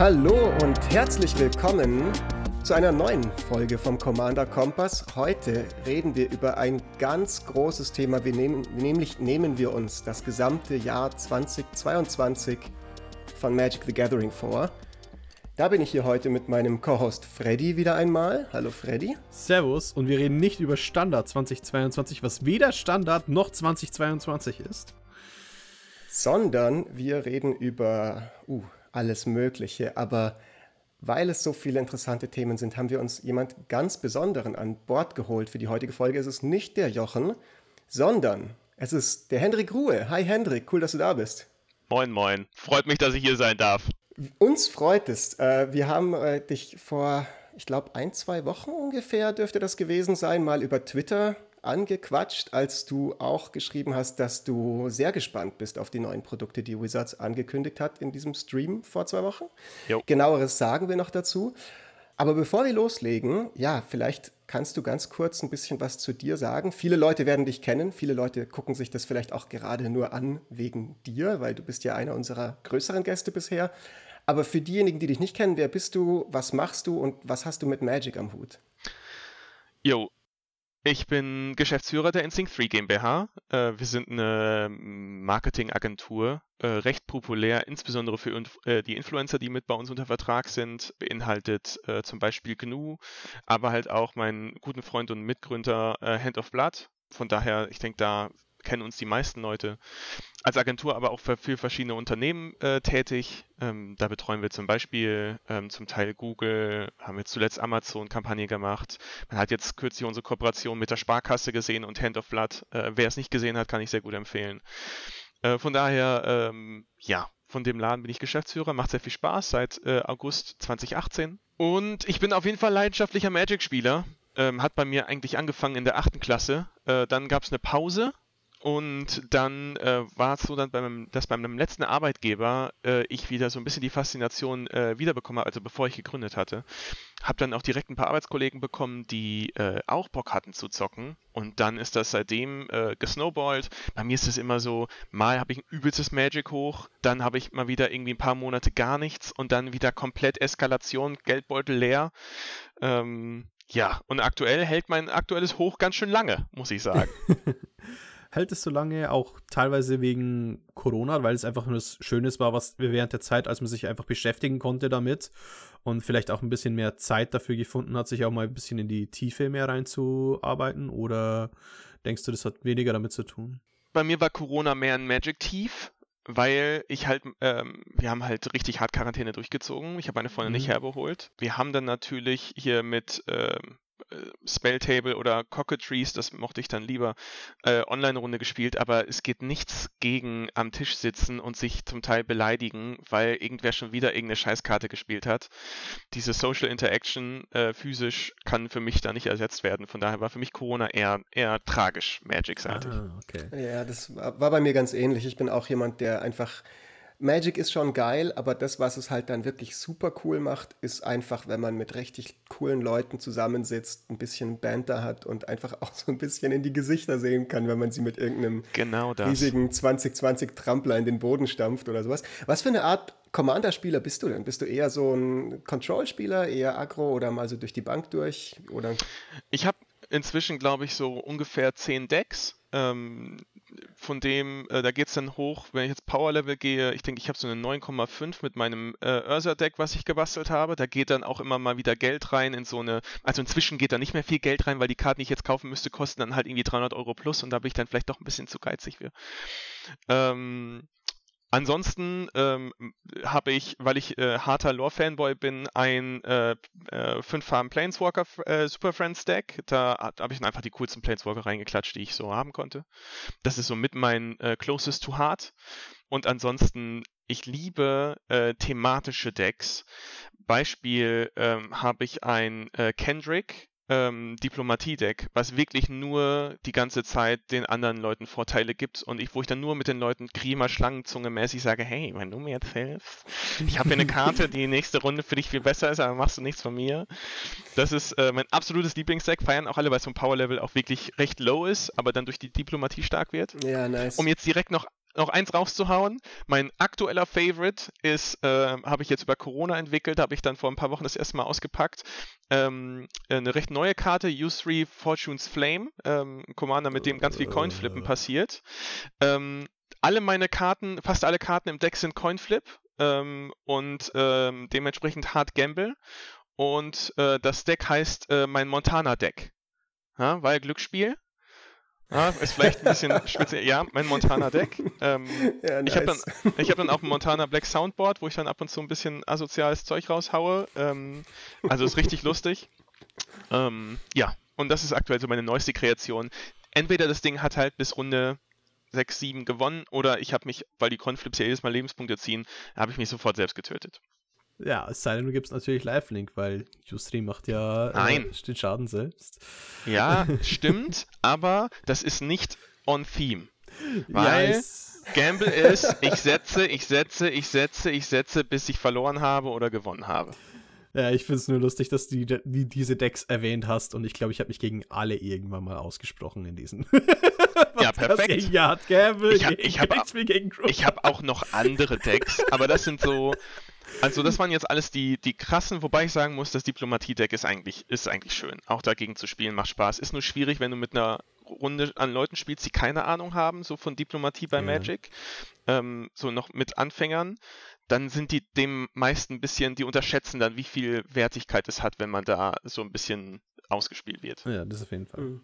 Hallo und herzlich willkommen zu einer neuen Folge vom Commander Kompass. Heute reden wir über ein ganz großes Thema. Wir nehmen, nämlich nehmen wir uns das gesamte Jahr 2022 von Magic the Gathering vor. Da bin ich hier heute mit meinem Co-Host Freddy wieder einmal. Hallo Freddy. Servus und wir reden nicht über Standard 2022, was weder Standard noch 2022 ist. Sondern wir reden über uh, alles Mögliche. Aber weil es so viele interessante Themen sind, haben wir uns jemand ganz Besonderen an Bord geholt für die heutige Folge. Es ist nicht der Jochen, sondern es ist der Hendrik Ruhe. Hi Hendrik, cool, dass du da bist. Moin, moin. Freut mich, dass ich hier sein darf. Uns freut es. Äh, wir haben äh, dich vor, ich glaube, ein, zwei Wochen ungefähr dürfte das gewesen sein, mal über Twitter angequatscht, als du auch geschrieben hast, dass du sehr gespannt bist auf die neuen Produkte, die Wizards angekündigt hat in diesem Stream vor zwei Wochen. Jo. Genaueres sagen wir noch dazu. Aber bevor wir loslegen, ja, vielleicht kannst du ganz kurz ein bisschen was zu dir sagen. Viele Leute werden dich kennen, viele Leute gucken sich das vielleicht auch gerade nur an wegen dir, weil du bist ja einer unserer größeren Gäste bisher. Aber für diejenigen, die dich nicht kennen, wer bist du, was machst du und was hast du mit Magic am Hut? Jo, ich bin Geschäftsführer der Instinct 3 GmbH. Äh, wir sind eine Marketingagentur, äh, recht populär, insbesondere für äh, die Influencer, die mit bei uns unter Vertrag sind, beinhaltet zum Beispiel GNU, aber halt auch meinen guten Freund und Mitgründer Hand of Blood. Von daher, ich denke, da kennen uns die meisten Leute. Als Agentur aber auch für, für verschiedene Unternehmen äh, tätig. Ähm, da betreuen wir zum Beispiel ähm, zum Teil Google, haben wir zuletzt Amazon-Kampagne gemacht. Man hat jetzt kürzlich unsere Kooperation mit der Sparkasse gesehen und Hand of Blood. Äh, wer es nicht gesehen hat, kann ich sehr gut empfehlen. Äh, von daher, ähm, ja, von dem Laden bin ich Geschäftsführer, macht sehr viel Spaß seit äh, August 2018. Und ich bin auf jeden Fall leidenschaftlicher Magic-Spieler. Ähm, hat bei mir eigentlich angefangen in der achten Klasse. Äh, dann gab es eine Pause und dann äh, war es so, dann beim, dass bei meinem letzten Arbeitgeber äh, ich wieder so ein bisschen die Faszination äh, wiederbekommen habe, also bevor ich gegründet hatte. Habe dann auch direkt ein paar Arbeitskollegen bekommen, die äh, auch Bock hatten zu zocken. Und dann ist das seitdem äh, gesnowballt. Bei mir ist es immer so, mal habe ich ein übelstes Magic hoch, dann habe ich mal wieder irgendwie ein paar Monate gar nichts und dann wieder komplett Eskalation, Geldbeutel leer. Ähm, ja, und aktuell hält mein aktuelles Hoch ganz schön lange, muss ich sagen. hält es so lange, auch teilweise wegen Corona, weil es einfach nur das Schönes war, was wir während der Zeit, als man sich einfach beschäftigen konnte damit und vielleicht auch ein bisschen mehr Zeit dafür gefunden hat, sich auch mal ein bisschen in die Tiefe mehr reinzuarbeiten? Oder denkst du, das hat weniger damit zu tun? Bei mir war Corona mehr ein Magic-Tief, weil ich halt, ähm, wir haben halt richtig hart Quarantäne durchgezogen. Ich habe meine Freundin mhm. nicht herbeholt. Wir haben dann natürlich hier mit ähm, äh, Spelltable oder Cockatrees, das mochte ich dann lieber, äh, Online-Runde gespielt, aber es geht nichts gegen am Tisch sitzen und sich zum Teil beleidigen, weil irgendwer schon wieder irgendeine Scheißkarte gespielt hat. Diese Social Interaction äh, physisch kann für mich da nicht ersetzt werden. Von daher war für mich Corona eher, eher tragisch, Magic-seitig. Ah, okay. Ja, das war bei mir ganz ähnlich. Ich bin auch jemand, der einfach Magic ist schon geil, aber das, was es halt dann wirklich super cool macht, ist einfach, wenn man mit richtig coolen Leuten zusammensitzt, ein bisschen Banter hat und einfach auch so ein bisschen in die Gesichter sehen kann, wenn man sie mit irgendeinem genau riesigen 2020 Trampler in den Boden stampft oder sowas. Was für eine Art Commander-Spieler bist du denn? Bist du eher so ein Control-Spieler, eher Aggro oder mal so durch die Bank durch? Oder? Ich habe inzwischen, glaube ich, so ungefähr zehn Decks. Ähm, von dem, äh, da geht es dann hoch, wenn ich jetzt Power Level gehe, ich denke, ich habe so eine 9,5 mit meinem äh, Ursa-Deck, was ich gebastelt habe. Da geht dann auch immer mal wieder Geld rein in so eine, also inzwischen geht da nicht mehr viel Geld rein, weil die Karten, die ich jetzt kaufen müsste, kosten dann halt irgendwie 300 Euro plus und da bin ich dann vielleicht doch ein bisschen zu geizig für. Ähm, Ansonsten ähm, habe ich, weil ich äh, harter Lore-Fanboy bin, ein äh, äh, 5 Farben Planeswalker äh, Super Friends Deck. Da habe ich einfach die coolsten Planeswalker reingeklatscht, die ich so haben konnte. Das ist so mit mein äh, Closest to Heart. Und ansonsten, ich liebe äh, thematische Decks. Beispiel ähm, habe ich ein äh, Kendrick ähm, Diplomatie-Deck, was wirklich nur die ganze Zeit den anderen Leuten Vorteile gibt und ich, wo ich dann nur mit den Leuten Kriemer Schlangenzunge mäßig sage, hey, wenn du mir jetzt hilfst, ich habe hier eine Karte, die nächste Runde für dich viel besser ist, aber machst du nichts von mir. Das ist äh, mein absolutes Lieblingsdeck, feiern auch alle, weil es vom Power-Level auch wirklich recht low ist, aber dann durch die Diplomatie stark wird. Ja, nice. Um jetzt direkt noch noch eins rauszuhauen. Mein aktueller Favorite ist, äh, habe ich jetzt über Corona entwickelt, habe ich dann vor ein paar Wochen das erste Mal ausgepackt. Ähm, eine recht neue Karte, U3 Fortune's Flame, ähm, Commander, mit dem ganz viel Coinflippen passiert. Ähm, alle meine Karten, fast alle Karten im Deck sind Coinflip ähm, und ähm, dementsprechend Hard Gamble. Und äh, das Deck heißt äh, mein Montana-Deck. Ja, weil Glücksspiel. Ja, ist vielleicht ein bisschen speziell. Ja, mein Montana-Deck. Ähm, ja, nice. Ich habe dann, hab dann auch ein Montana Black Soundboard, wo ich dann ab und zu ein bisschen asoziales Zeug raushaue. Ähm, also ist richtig lustig. Ähm, ja, und das ist aktuell so meine neueste Kreation. Entweder das Ding hat halt bis Runde 6, 7 gewonnen oder ich habe mich, weil die Conflips ja jedes Mal Lebenspunkte ziehen, habe ich mich sofort selbst getötet. Ja, es sei denn, du gibst natürlich Live-Link, weil Ustream macht ja Nein. Äh, den Schaden selbst. Ja, stimmt, aber das ist nicht on theme. Weil ja, Gamble ist, ich setze, ich setze, ich setze, ich setze, bis ich verloren habe oder gewonnen habe. Ja, ich finde es nur lustig, dass du die, die, diese Decks erwähnt hast und ich glaube, ich habe mich gegen alle irgendwann mal ausgesprochen in diesen. ja, perfekt. Ja, Gamble, ich habe hab, hab auch noch andere Decks, aber das sind so, also das waren jetzt alles die, die krassen, wobei ich sagen muss, das Diplomatie-Deck ist eigentlich, ist eigentlich schön. Auch dagegen zu spielen macht Spaß. Ist nur schwierig, wenn du mit einer Runde an Leuten spielst, die keine Ahnung haben, so von Diplomatie bei ja. Magic, ähm, so noch mit Anfängern, dann sind die dem meisten ein bisschen, die unterschätzen dann, wie viel Wertigkeit es hat, wenn man da so ein bisschen ausgespielt wird. Ja, das auf jeden Fall. Mhm.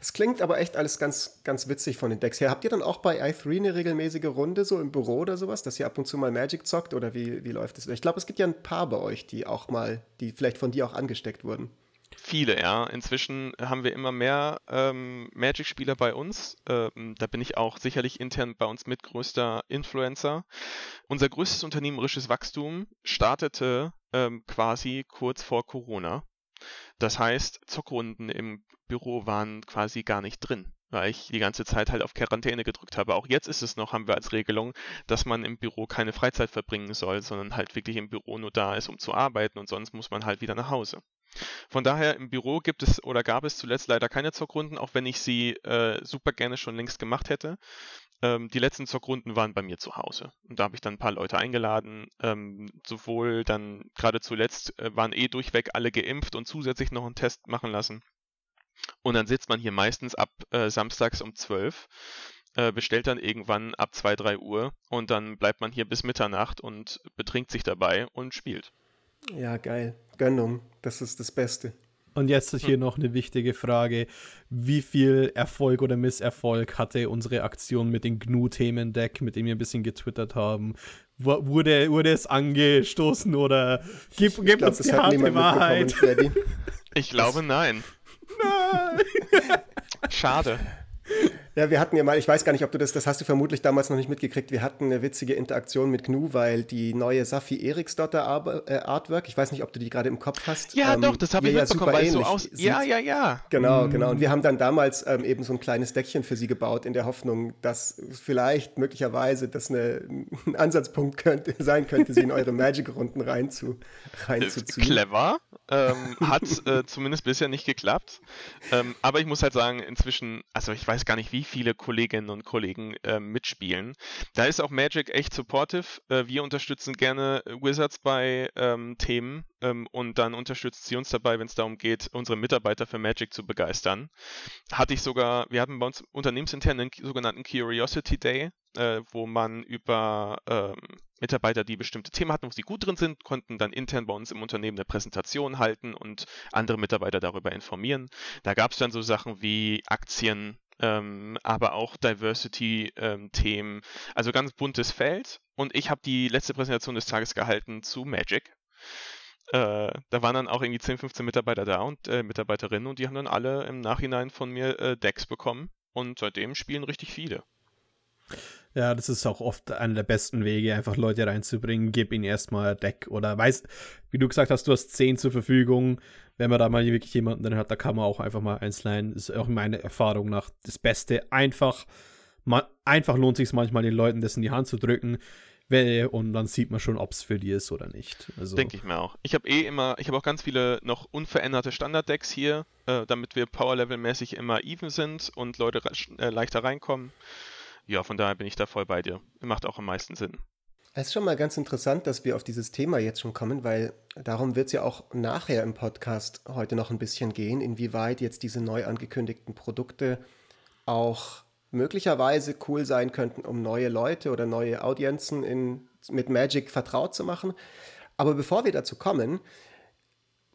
Es klingt aber echt alles ganz, ganz witzig von den Decks her. Habt ihr dann auch bei i3 eine regelmäßige Runde so im Büro oder sowas, dass ihr ab und zu mal Magic zockt oder wie, wie läuft das? Ich glaube, es gibt ja ein paar bei euch, die auch mal, die vielleicht von dir auch angesteckt wurden. Viele, ja. Inzwischen haben wir immer mehr ähm, Magic-Spieler bei uns. Ähm, da bin ich auch sicherlich intern bei uns mitgrößter Influencer. Unser größtes unternehmerisches Wachstum startete ähm, quasi kurz vor Corona. Das heißt, Zockrunden im Büro waren quasi gar nicht drin, weil ich die ganze Zeit halt auf Quarantäne gedrückt habe. Auch jetzt ist es noch, haben wir als Regelung, dass man im Büro keine Freizeit verbringen soll, sondern halt wirklich im Büro nur da ist, um zu arbeiten und sonst muss man halt wieder nach Hause. Von daher im Büro gibt es oder gab es zuletzt leider keine Zockrunden, auch wenn ich sie äh, super gerne schon längst gemacht hätte. Ähm, die letzten Zockrunden waren bei mir zu Hause. Und da habe ich dann ein paar Leute eingeladen. Ähm, sowohl dann gerade zuletzt äh, waren eh durchweg alle geimpft und zusätzlich noch einen Test machen lassen. Und dann sitzt man hier meistens ab äh, samstags um 12 äh, bestellt dann irgendwann ab 2, 3 Uhr und dann bleibt man hier bis Mitternacht und betrinkt sich dabei und spielt. Ja, geil. Gönnung, das ist das Beste. Und jetzt hier hm. noch eine wichtige Frage. Wie viel Erfolg oder Misserfolg hatte unsere Aktion mit dem GNU-Themendeck, mit dem wir ein bisschen getwittert haben? Wurde, wurde es angestoßen oder gib, gib glaub, uns die harte Wahrheit? Ich glaube nein. Nein! Schade. Ja, wir hatten ja mal, ich weiß gar nicht, ob du das, das hast du vermutlich damals noch nicht mitgekriegt, wir hatten eine witzige Interaktion mit GNU, weil die neue Safi Eriksdotter äh, Artwork, ich weiß nicht, ob du die gerade im Kopf hast. Ja, ähm, doch, das habe ich ja mitbekommen, weil so aus. Ja, ja, ja. Genau, mm. genau. Und wir haben dann damals ähm, eben so ein kleines Deckchen für sie gebaut, in der Hoffnung, dass vielleicht möglicherweise das eine, ein Ansatzpunkt könnte, sein könnte, sie in eure Magic-Runden reinzu, reinzuziehen. Clever. Ähm, hat äh, zumindest bisher nicht geklappt. Ähm, aber ich muss halt sagen, inzwischen, also ich weiß gar nicht, wie viele Kolleginnen und Kollegen äh, mitspielen. Da ist auch Magic echt supportive. Äh, wir unterstützen gerne Wizards bei ähm, Themen ähm, und dann unterstützt sie uns dabei, wenn es darum geht, unsere Mitarbeiter für Magic zu begeistern. Hatte ich sogar, wir hatten bei uns unternehmensintern einen sogenannten Curiosity Day, äh, wo man über ähm, Mitarbeiter, die bestimmte Themen hatten, wo sie gut drin sind, konnten dann intern bei uns im Unternehmen eine Präsentation halten und andere Mitarbeiter darüber informieren. Da gab es dann so Sachen wie Aktien, ähm, aber auch Diversity-Themen. Ähm, also ganz buntes Feld. Und ich habe die letzte Präsentation des Tages gehalten zu Magic. Äh, da waren dann auch irgendwie 10, 15 Mitarbeiter da und äh, Mitarbeiterinnen und die haben dann alle im Nachhinein von mir äh, Decks bekommen und seitdem spielen richtig viele. Ja, das ist auch oft einer der besten Wege, einfach Leute reinzubringen. Gib ihnen erstmal Deck oder weiß, wie du gesagt hast, du hast 10 zur Verfügung wenn man da mal wirklich jemanden drin hat, da kann man auch einfach mal eins leihen. Das ist auch meine Erfahrung nach das Beste. Einfach, man, einfach lohnt sich manchmal den Leuten das in die Hand zu drücken. Und dann sieht man schon, ob es für die ist oder nicht. Also Denke ich mir auch. Ich habe eh immer, ich habe auch ganz viele noch unveränderte Standard-Decks hier, äh, damit wir Power-Level-mäßig immer even sind und Leute äh, leichter reinkommen. Ja, von daher bin ich da voll bei dir. Macht auch am meisten Sinn. Es ist schon mal ganz interessant, dass wir auf dieses Thema jetzt schon kommen, weil darum wird es ja auch nachher im Podcast heute noch ein bisschen gehen, inwieweit jetzt diese neu angekündigten Produkte auch möglicherweise cool sein könnten, um neue Leute oder neue Audienzen in, mit Magic vertraut zu machen. Aber bevor wir dazu kommen,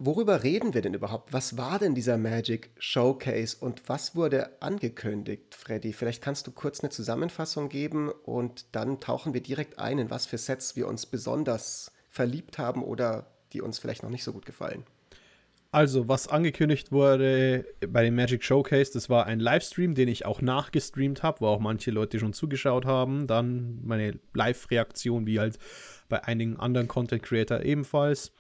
worüber reden wir denn überhaupt? Was war denn dieser Magic Showcase und was wurde angekündigt, Freddy? Vielleicht kannst du kurz eine Zusammenfassung geben und dann tauchen wir direkt ein, in was für Sets wir uns besonders verliebt haben oder die uns vielleicht noch nicht so gut gefallen. Also, was angekündigt wurde bei dem Magic Showcase, das war ein Livestream, den ich auch nachgestreamt habe, wo auch manche Leute schon zugeschaut haben. Dann meine Live-Reaktion, wie halt bei einigen anderen Content Creator ebenfalls.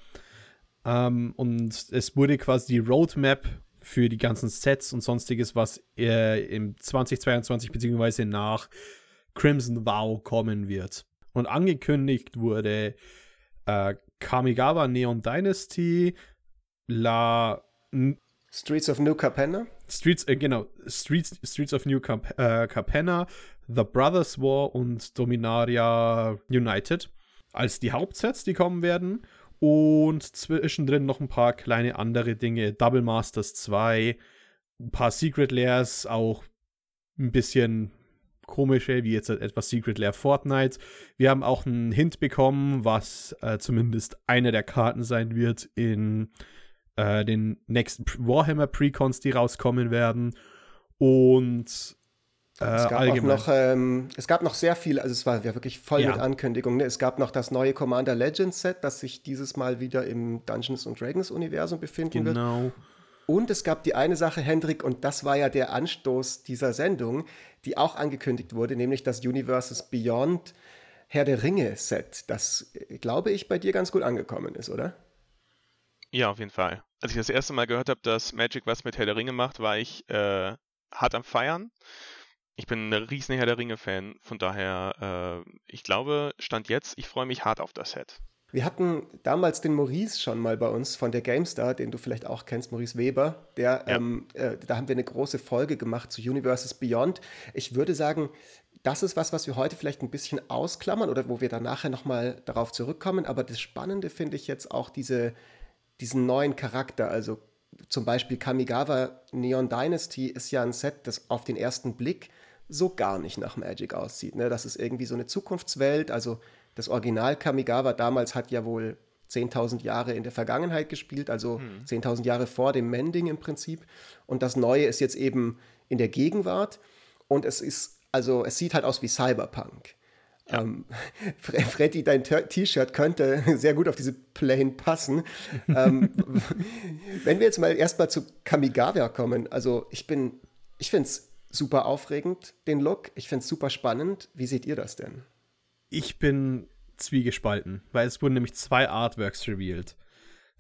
Ähm, und es wurde quasi die Roadmap für die ganzen Sets und sonstiges, was äh, im 2022 bzw. nach Crimson Vow kommen wird. Und angekündigt wurde äh, Kamigawa Neon Dynasty, La Streets of New Capenna? Streets, äh, genau, Streets, Streets of New Cap äh, Capenna, The Brothers War und Dominaria United als die Hauptsets, die kommen werden. Und zwischendrin noch ein paar kleine andere Dinge. Double Masters 2, ein paar Secret Layers, auch ein bisschen komische, wie jetzt etwas Secret Lair Fortnite. Wir haben auch einen Hint bekommen, was äh, zumindest eine der Karten sein wird in äh, den nächsten Warhammer Precons, die rauskommen werden. Und es, gab allgemein. noch, ähm, es gab noch sehr viel, also es war ja wirklich voll ja. mit Ankündigungen. Ne? Es gab noch das neue Commander Legends Set, das sich dieses Mal wieder im Dungeons Dragons Universum befinden genau. wird. Und es gab die eine Sache, Hendrik, und das war ja der Anstoß dieser Sendung, die auch angekündigt wurde, nämlich das Universes Beyond Herr der Ringe Set, das, äh, glaube ich, bei dir ganz gut angekommen ist, oder? Ja, auf jeden Fall. Als ich das erste Mal gehört habe, dass Magic was mit Herr der Ringe macht, war ich äh, hart am Feiern. Ich bin ein riesen Herr der Ringe-Fan, von daher, äh, ich glaube, Stand jetzt, ich freue mich hart auf das Set. Wir hatten damals den Maurice schon mal bei uns von der GameStar, den du vielleicht auch kennst, Maurice Weber. Der, ja. ähm, äh, da haben wir eine große Folge gemacht zu Universes Beyond. Ich würde sagen, das ist was, was wir heute vielleicht ein bisschen ausklammern oder wo wir dann nachher nochmal darauf zurückkommen. Aber das Spannende finde ich jetzt auch diese, diesen neuen Charakter. Also zum Beispiel Kamigawa Neon Dynasty ist ja ein Set, das auf den ersten Blick so gar nicht nach Magic aussieht. Ne? Das ist irgendwie so eine Zukunftswelt. Also das Original Kamigawa damals hat ja wohl 10.000 Jahre in der Vergangenheit gespielt, also hm. 10.000 Jahre vor dem Mending im Prinzip. Und das Neue ist jetzt eben in der Gegenwart. Und es ist, also es sieht halt aus wie Cyberpunk. Ja. Ähm, Freddy, dein T-Shirt könnte sehr gut auf diese Plane passen. ähm, wenn wir jetzt mal erstmal zu Kamigawa kommen, also ich bin, ich finde es super aufregend, den Look. Ich finde es super spannend. Wie seht ihr das denn? Ich bin zwiegespalten, weil es wurden nämlich zwei Artworks revealed.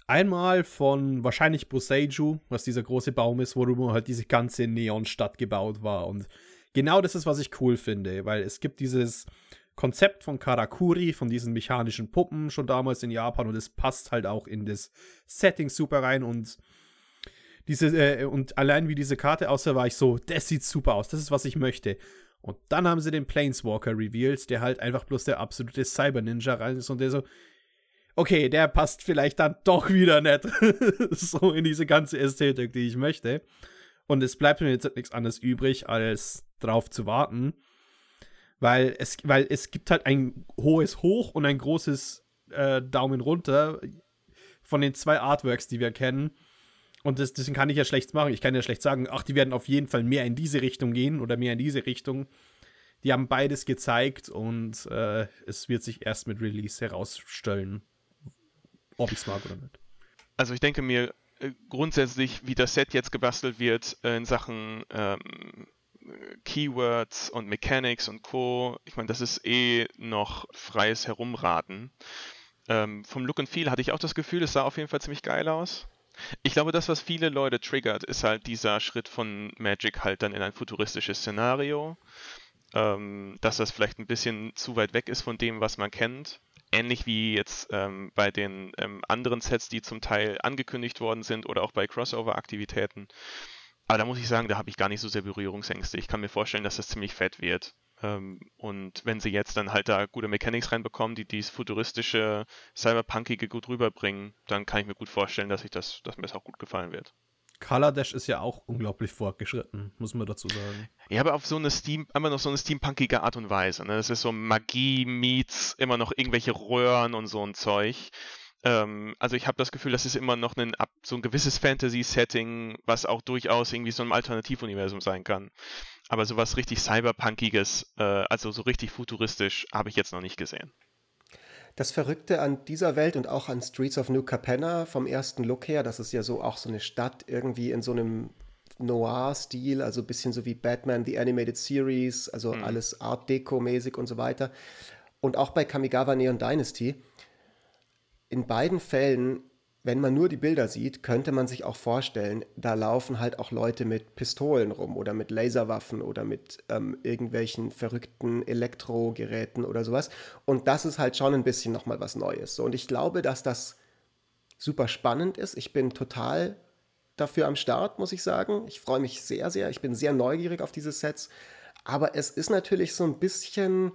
Einmal von wahrscheinlich Boseiju, was dieser große Baum ist, worüber halt diese ganze Neonstadt gebaut war. Und genau das ist, was ich cool finde, weil es gibt dieses Konzept von Karakuri, von diesen mechanischen Puppen schon damals in Japan und es passt halt auch in das Setting super rein und diese, äh, und allein wie diese Karte aussah, war ich so, das sieht super aus, das ist, was ich möchte. Und dann haben sie den Planeswalker revealed, der halt einfach bloß der absolute Cyber-Ninja rein ist und der so, okay, der passt vielleicht dann doch wieder nicht so in diese ganze Ästhetik, die ich möchte. Und es bleibt mir jetzt nichts anderes übrig, als drauf zu warten. Weil es, weil es gibt halt ein hohes Hoch und ein großes äh, Daumen runter von den zwei Artworks, die wir kennen. Und das, deswegen kann ich ja schlecht machen. Ich kann ja schlecht sagen, ach, die werden auf jeden Fall mehr in diese Richtung gehen oder mehr in diese Richtung. Die haben beides gezeigt und äh, es wird sich erst mit Release herausstellen, ob ich es mag oder nicht. Also ich denke mir äh, grundsätzlich, wie das Set jetzt gebastelt wird äh, in Sachen ähm, Keywords und Mechanics und Co. Ich meine, das ist eh noch freies Herumraten. Ähm, vom Look and Feel hatte ich auch das Gefühl, es sah auf jeden Fall ziemlich geil aus. Ich glaube, das, was viele Leute triggert, ist halt dieser Schritt von Magic halt dann in ein futuristisches Szenario. Ähm, dass das vielleicht ein bisschen zu weit weg ist von dem, was man kennt. Ähnlich wie jetzt ähm, bei den ähm, anderen Sets, die zum Teil angekündigt worden sind oder auch bei Crossover-Aktivitäten. Aber da muss ich sagen, da habe ich gar nicht so sehr Berührungsängste. Ich kann mir vorstellen, dass das ziemlich fett wird. Ähm, und wenn sie jetzt dann halt da gute Mechanics reinbekommen, die dieses futuristische, cyberpunkige gut rüberbringen, dann kann ich mir gut vorstellen, dass, ich das, dass mir das auch gut gefallen wird. Color Dash ist ja auch unglaublich fortgeschritten, muss man dazu sagen. Ja, aber auf so eine Steam, immer noch so eine steampunkige Art und Weise. Ne? Das ist so Magie meets immer noch irgendwelche Röhren und so ein Zeug. Ähm, also ich habe das Gefühl, das ist immer noch ein, so ein gewisses Fantasy-Setting, was auch durchaus irgendwie so ein Alternativuniversum sein kann. Aber sowas richtig Cyberpunkiges, äh, also so richtig futuristisch, habe ich jetzt noch nicht gesehen. Das Verrückte an dieser Welt und auch an Streets of New Capenna vom ersten Look her, das ist ja so auch so eine Stadt irgendwie in so einem Noir-Stil, also ein bisschen so wie Batman, The Animated Series, also mhm. alles Art Deco-mäßig und so weiter. Und auch bei Kamigawa Neon Dynasty in beiden Fällen, wenn man nur die Bilder sieht, könnte man sich auch vorstellen, da laufen halt auch Leute mit Pistolen rum oder mit Laserwaffen oder mit ähm, irgendwelchen verrückten Elektrogeräten oder sowas. Und das ist halt schon ein bisschen nochmal was Neues. So, und ich glaube, dass das super spannend ist. Ich bin total dafür am Start, muss ich sagen. Ich freue mich sehr, sehr. Ich bin sehr neugierig auf diese Sets. Aber es ist natürlich so ein bisschen,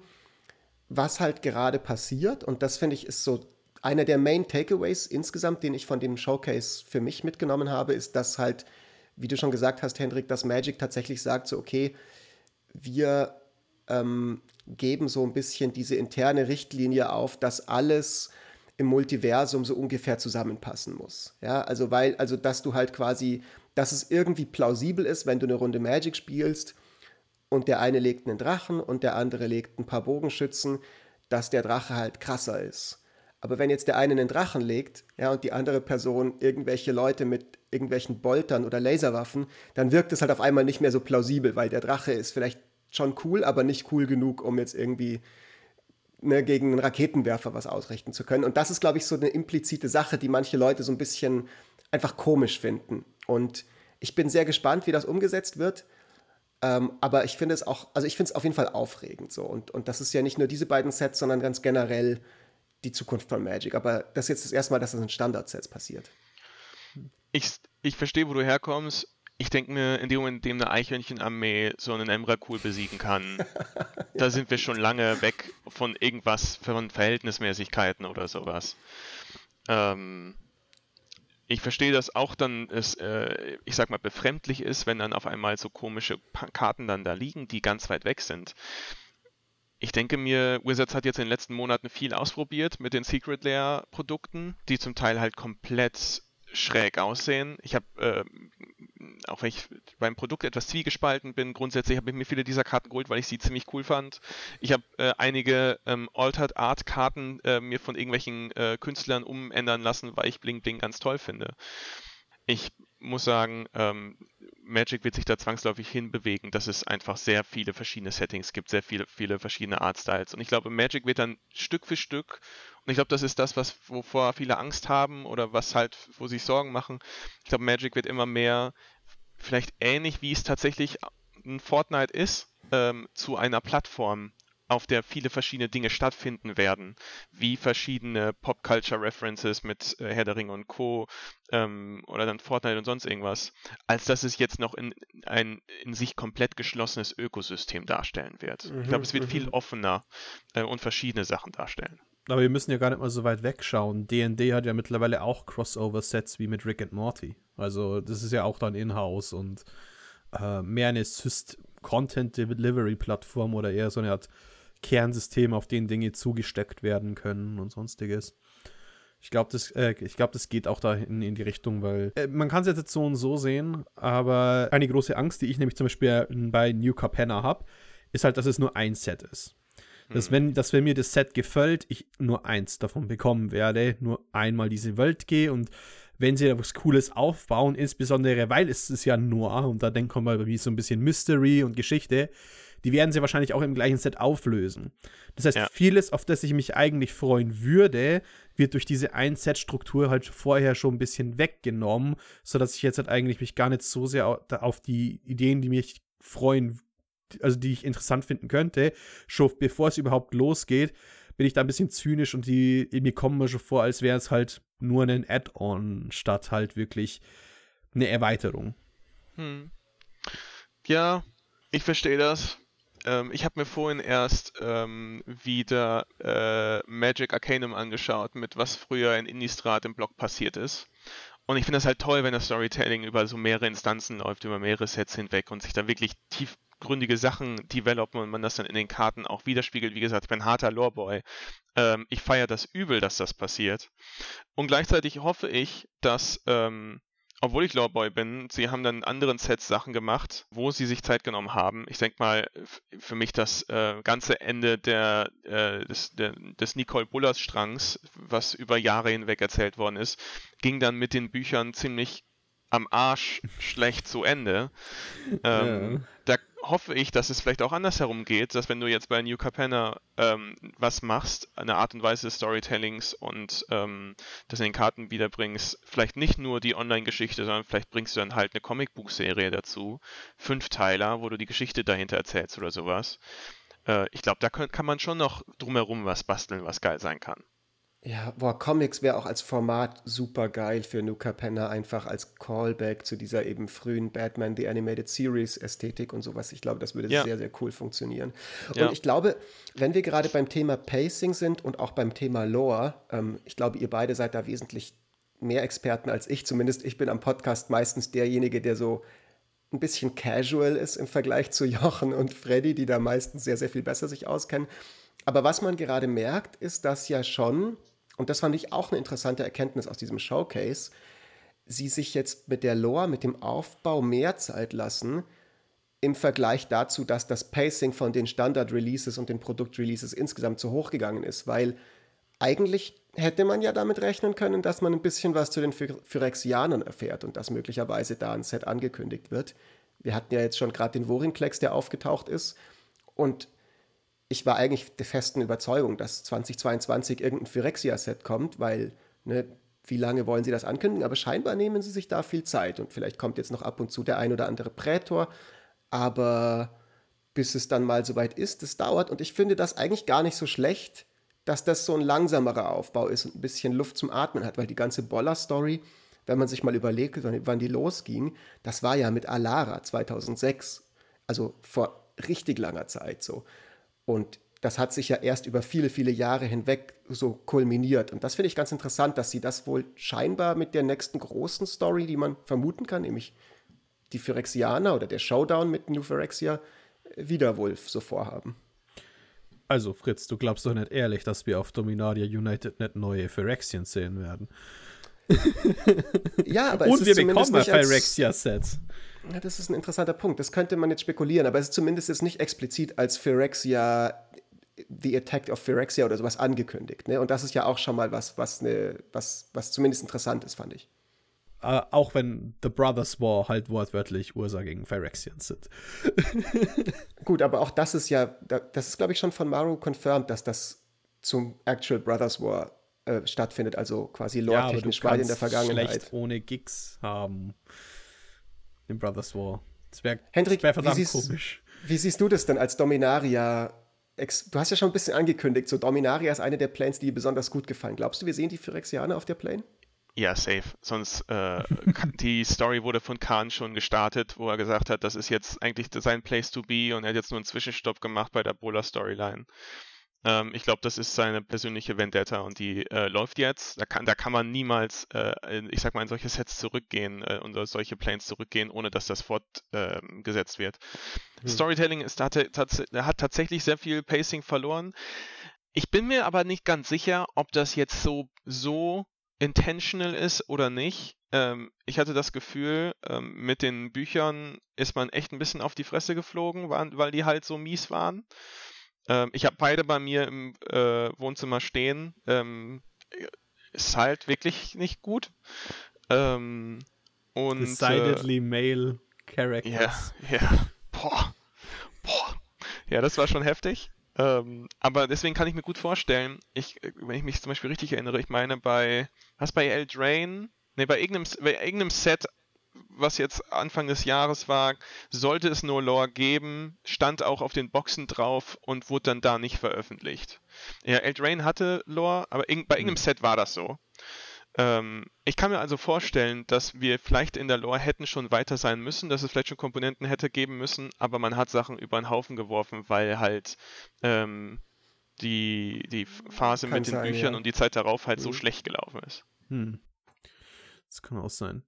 was halt gerade passiert. Und das finde ich ist so einer der Main Takeaways insgesamt, den ich von dem Showcase für mich mitgenommen habe, ist, dass halt, wie du schon gesagt hast, Hendrik, dass Magic tatsächlich sagt, so, okay, wir ähm, geben so ein bisschen diese interne Richtlinie auf, dass alles im Multiversum so ungefähr zusammenpassen muss. Ja, also weil, also dass du halt quasi, dass es irgendwie plausibel ist, wenn du eine Runde Magic spielst und der eine legt einen Drachen und der andere legt ein paar Bogenschützen, dass der Drache halt krasser ist. Aber wenn jetzt der eine einen Drachen legt, ja, und die andere Person irgendwelche Leute mit irgendwelchen Boltern oder Laserwaffen, dann wirkt es halt auf einmal nicht mehr so plausibel, weil der Drache ist vielleicht schon cool, aber nicht cool genug, um jetzt irgendwie ne, gegen einen Raketenwerfer was ausrichten zu können. Und das ist, glaube ich, so eine implizite Sache, die manche Leute so ein bisschen einfach komisch finden. Und ich bin sehr gespannt, wie das umgesetzt wird. Ähm, aber ich finde es auch, also ich finde es auf jeden Fall aufregend so. Und, und das ist ja nicht nur diese beiden Sets, sondern ganz generell die Zukunft von Magic. Aber das ist jetzt das erste Mal, dass das in Standardsets passiert. Ich, ich verstehe, wo du herkommst. Ich denke mir, in dem Moment, in dem eine Eichhörnchenarmee so einen Emrakul besiegen kann, ja. da sind wir schon lange weg von irgendwas, von Verhältnismäßigkeiten oder sowas. Ähm, ich verstehe, dass auch dann es, äh, ich sag mal, befremdlich ist, wenn dann auf einmal so komische Karten dann da liegen, die ganz weit weg sind ich denke mir, Wizards hat jetzt in den letzten Monaten viel ausprobiert mit den Secret Layer Produkten, die zum Teil halt komplett schräg aussehen. Ich habe, äh, auch wenn ich beim Produkt etwas zwiegespalten bin, grundsätzlich habe ich mir viele dieser Karten geholt, weil ich sie ziemlich cool fand. Ich habe äh, einige ähm, Altered Art Karten äh, mir von irgendwelchen äh, Künstlern umändern lassen, weil ich Bling Bling ganz toll finde. Ich muss sagen, ähm, Magic wird sich da zwangsläufig hinbewegen, dass es einfach sehr viele verschiedene Settings gibt, sehr viele, viele verschiedene Artstyles. Und ich glaube, Magic wird dann Stück für Stück, und ich glaube, das ist das, was, wovor viele Angst haben oder was halt, wo sie Sorgen machen. Ich glaube, Magic wird immer mehr, vielleicht ähnlich wie es tatsächlich ein Fortnite ist, ähm, zu einer Plattform auf der viele verschiedene Dinge stattfinden werden, wie verschiedene Pop-Culture-References mit äh, Herr der Ringe und Co. Ähm, oder dann Fortnite und sonst irgendwas, als dass es jetzt noch in ein in sich komplett geschlossenes Ökosystem darstellen wird. Mhm, ich glaube, es wird mhm. viel offener äh, und verschiedene Sachen darstellen. Aber wir müssen ja gar nicht mal so weit wegschauen. D&D hat ja mittlerweile auch Crossover-Sets wie mit Rick and Morty. Also das ist ja auch dann in-house und äh, mehr eine Content-Delivery-Plattform oder eher so eine Art Kernsystem, auf denen Dinge zugesteckt werden können und sonstiges. Ich glaube, das, äh, glaub, das geht auch da in, die Richtung, weil äh, man kann es jetzt so und so sehen, aber eine große Angst, die ich nämlich zum Beispiel bei New Capenna habe, ist halt, dass es nur ein Set ist. Dass, mhm. wenn, dass wenn mir das Set gefällt, ich nur eins davon bekommen werde, nur einmal diese Welt gehe und wenn sie da was Cooles aufbauen, insbesondere weil es ist ja Noir und da denkt man mal wie so ein bisschen Mystery und Geschichte, die werden sie wahrscheinlich auch im gleichen Set auflösen. Das heißt, ja. vieles, auf das ich mich eigentlich freuen würde, wird durch diese Ein-Set-Struktur halt vorher schon ein bisschen weggenommen, sodass ich jetzt halt eigentlich mich gar nicht so sehr auf die Ideen, die mich freuen, also die ich interessant finden könnte, schon bevor es überhaupt losgeht, bin ich da ein bisschen zynisch und die, mir kommen mir schon vor, als wäre es halt nur ein Add-on statt halt wirklich eine Erweiterung. Hm. Ja, ich verstehe das ähm, ich habe mir vorhin erst ähm, wieder äh, Magic Arcanum angeschaut, mit was früher in Innistrad im Blog passiert ist. Und ich finde das halt toll, wenn das Storytelling über so mehrere Instanzen läuft, über mehrere Sets hinweg und sich da wirklich tiefgründige Sachen developen und man das dann in den Karten auch widerspiegelt. Wie gesagt, ich bin harter Loreboy. Ähm, ich feiere das übel, dass das passiert. Und gleichzeitig hoffe ich, dass ähm, obwohl ich Lawboy bin, sie haben dann in anderen Sets Sachen gemacht, wo sie sich Zeit genommen haben. Ich denke mal, für mich das äh, ganze Ende der, äh, des, der, des Nicole Bullers Strangs, was über Jahre hinweg erzählt worden ist, ging dann mit den Büchern ziemlich am Arsch schlecht zu Ende. Ähm, ja. Da hoffe ich, dass es vielleicht auch andersherum geht, dass wenn du jetzt bei New Capenna ähm, was machst, eine Art und Weise des Storytellings und ähm, das in den Karten wiederbringst, vielleicht nicht nur die Online-Geschichte, sondern vielleicht bringst du dann halt eine Comicbuchserie dazu, fünf Teiler, wo du die Geschichte dahinter erzählst oder sowas. Äh, ich glaube, da kann, kann man schon noch drumherum was basteln, was geil sein kann. Ja, boah, Comics wäre auch als Format super geil für Nuka Penner, einfach als Callback zu dieser eben frühen Batman The Animated Series Ästhetik und sowas. Ich glaube, das würde ja. sehr, sehr cool funktionieren. Ja. Und ich glaube, wenn wir gerade beim Thema Pacing sind und auch beim Thema Lore, ähm, ich glaube, ihr beide seid da wesentlich mehr Experten als ich. Zumindest ich bin am Podcast meistens derjenige, der so ein bisschen casual ist im Vergleich zu Jochen und Freddy, die da meistens sehr, sehr viel besser sich auskennen. Aber was man gerade merkt, ist, dass ja schon und das fand ich auch eine interessante Erkenntnis aus diesem Showcase, sie sich jetzt mit der Lore, mit dem Aufbau mehr Zeit lassen im Vergleich dazu, dass das Pacing von den Standard-Releases und den Produkt-Releases insgesamt zu hoch gegangen ist, weil eigentlich hätte man ja damit rechnen können, dass man ein bisschen was zu den Phyrexianern erfährt und dass möglicherweise da ein Set angekündigt wird. Wir hatten ja jetzt schon gerade den Vorinklex, der aufgetaucht ist. Und ich war eigentlich der festen Überzeugung, dass 2022 irgendein Phyrexia-Set kommt, weil, ne, wie lange wollen sie das ankündigen? Aber scheinbar nehmen sie sich da viel Zeit und vielleicht kommt jetzt noch ab und zu der ein oder andere Prätor, aber bis es dann mal soweit ist, das dauert und ich finde das eigentlich gar nicht so schlecht, dass das so ein langsamerer Aufbau ist und ein bisschen Luft zum Atmen hat, weil die ganze Boller-Story, wenn man sich mal überlegt, wann die losging, das war ja mit Alara 2006, also vor richtig langer Zeit so. Und das hat sich ja erst über viele, viele Jahre hinweg so kulminiert. Und das finde ich ganz interessant, dass sie das wohl scheinbar mit der nächsten großen Story, die man vermuten kann, nämlich die Phyrexianer oder der Showdown mit New Phyrexia, wieder wohl so vorhaben. Also, Fritz, du glaubst doch nicht ehrlich, dass wir auf Dominaria United nicht neue Phyrexians sehen werden. ja, aber Und wir bekommen Phyrexia-Sets. Ja, das ist ein interessanter Punkt. Das könnte man jetzt spekulieren, aber es ist zumindest jetzt nicht explizit als Phyrexia, The Attack of Phyrexia oder sowas angekündigt. Ne? Und das ist ja auch schon mal was, was, ne, was, was zumindest interessant ist, fand ich. Uh, auch wenn The Brothers War halt wortwörtlich Ursa gegen Phyrexians sind. Gut, aber auch das ist ja, das ist glaube ich schon von Maru confirmed, dass das zum Actual Brothers War äh, stattfindet, also quasi lore-technisch ja, in der Vergangenheit. schlecht ohne Gigs haben den Brothers War. Das wäre wär verdammt wie siehst, komisch. Wie siehst du das denn als Dominaria? Du hast ja schon ein bisschen angekündigt, so Dominaria ist eine der Planes, die dir besonders gut gefallen. Glaubst du, wir sehen die Phyrexianer auf der Plane? Ja, safe. Sonst, äh, die Story wurde von Khan schon gestartet, wo er gesagt hat, das ist jetzt eigentlich sein Place to be und er hat jetzt nur einen Zwischenstopp gemacht bei der Bola-Storyline. Ähm, ich glaube, das ist seine persönliche Vendetta und die äh, läuft jetzt. Da kann, da kann man niemals, äh, ich sag mal, in solche Sets zurückgehen äh, und solche Planes zurückgehen, ohne dass das fortgesetzt wird. Hm. Storytelling ist, hat, hat tatsächlich sehr viel Pacing verloren. Ich bin mir aber nicht ganz sicher, ob das jetzt so, so intentional ist oder nicht. Ähm, ich hatte das Gefühl, ähm, mit den Büchern ist man echt ein bisschen auf die Fresse geflogen, weil, weil die halt so mies waren. Ähm, ich habe beide bei mir im äh, Wohnzimmer stehen. Ähm, ist halt wirklich nicht gut. Ähm, und, Decidedly äh, male characters. Ja, ja. Boah. Boah. Ja, das war schon heftig. Ähm, aber deswegen kann ich mir gut vorstellen, ich, wenn ich mich zum Beispiel richtig erinnere, ich meine bei, was bei Eldrain? Ne, bei irgendeinem, bei irgendeinem Set was jetzt Anfang des Jahres war, sollte es nur Lore geben, stand auch auf den Boxen drauf und wurde dann da nicht veröffentlicht. Ja, Eldraine hatte Lore, aber bei irgendeinem hm. Set war das so. Ähm, ich kann mir also vorstellen, dass wir vielleicht in der Lore hätten schon weiter sein müssen, dass es vielleicht schon Komponenten hätte geben müssen, aber man hat Sachen über den Haufen geworfen, weil halt ähm, die, die Phase kann mit den sein, Büchern ja. und die Zeit darauf halt mhm. so schlecht gelaufen ist. Hm. Das kann auch sein.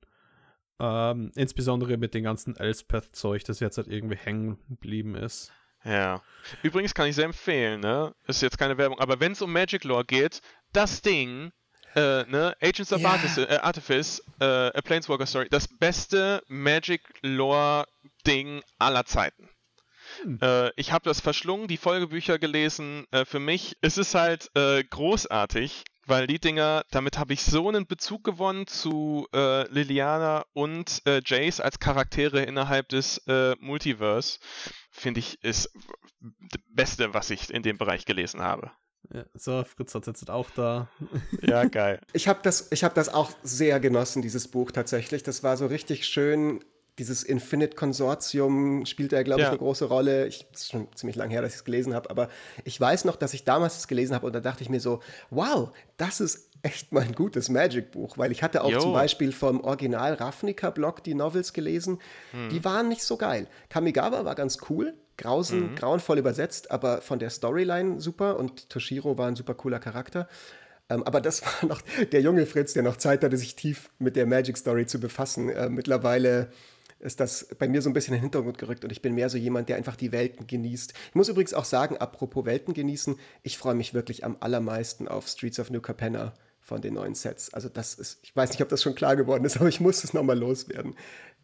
Ähm, insbesondere mit dem ganzen Elspeth-Zeug, das jetzt halt irgendwie hängen geblieben ist. Ja. Übrigens kann ich sehr empfehlen, ne? Ist jetzt keine Werbung, aber wenn es um Magic Lore geht, das Ding, äh, ne? Agents of ja. Artifice, äh, Artifice äh, A Planeswalker Story, das beste Magic Lore Ding aller Zeiten. Hm. Äh, ich habe das verschlungen, die Folgebücher gelesen. Äh, für mich ist es halt äh, großartig, weil die Dinger, damit habe ich so einen Bezug gewonnen zu äh, Liliana und äh, Jace als Charaktere innerhalb des äh, Multiverse. Finde ich, ist das Beste, was ich in dem Bereich gelesen habe. Ja, so, Fritz hat jetzt auch da. Ja, geil. Ich habe das, hab das auch sehr genossen, dieses Buch tatsächlich. Das war so richtig schön dieses Infinite Konsortium spielt da, glaube ich, ja. eine große Rolle. Ich, das ist schon ziemlich lange her, dass ich es gelesen habe, aber ich weiß noch, dass ich damals es gelesen habe und da dachte ich mir so, wow, das ist echt mal ein gutes Magic-Buch, weil ich hatte auch Yo. zum Beispiel vom Original Ravnica-Blog die Novels gelesen. Hm. Die waren nicht so geil. Kamigawa war ganz cool, grausen, mhm. grauenvoll übersetzt, aber von der Storyline super und Toshiro war ein super cooler Charakter. Ähm, aber das war noch der junge Fritz, der noch Zeit hatte, sich tief mit der Magic Story zu befassen. Äh, mittlerweile ist das bei mir so ein bisschen in den Hintergrund gerückt und ich bin mehr so jemand, der einfach die Welten genießt. Ich muss übrigens auch sagen, apropos Welten genießen, ich freue mich wirklich am allermeisten auf Streets of New Capenna von den neuen Sets. Also das ist, ich weiß nicht, ob das schon klar geworden ist, aber ich muss es nochmal loswerden.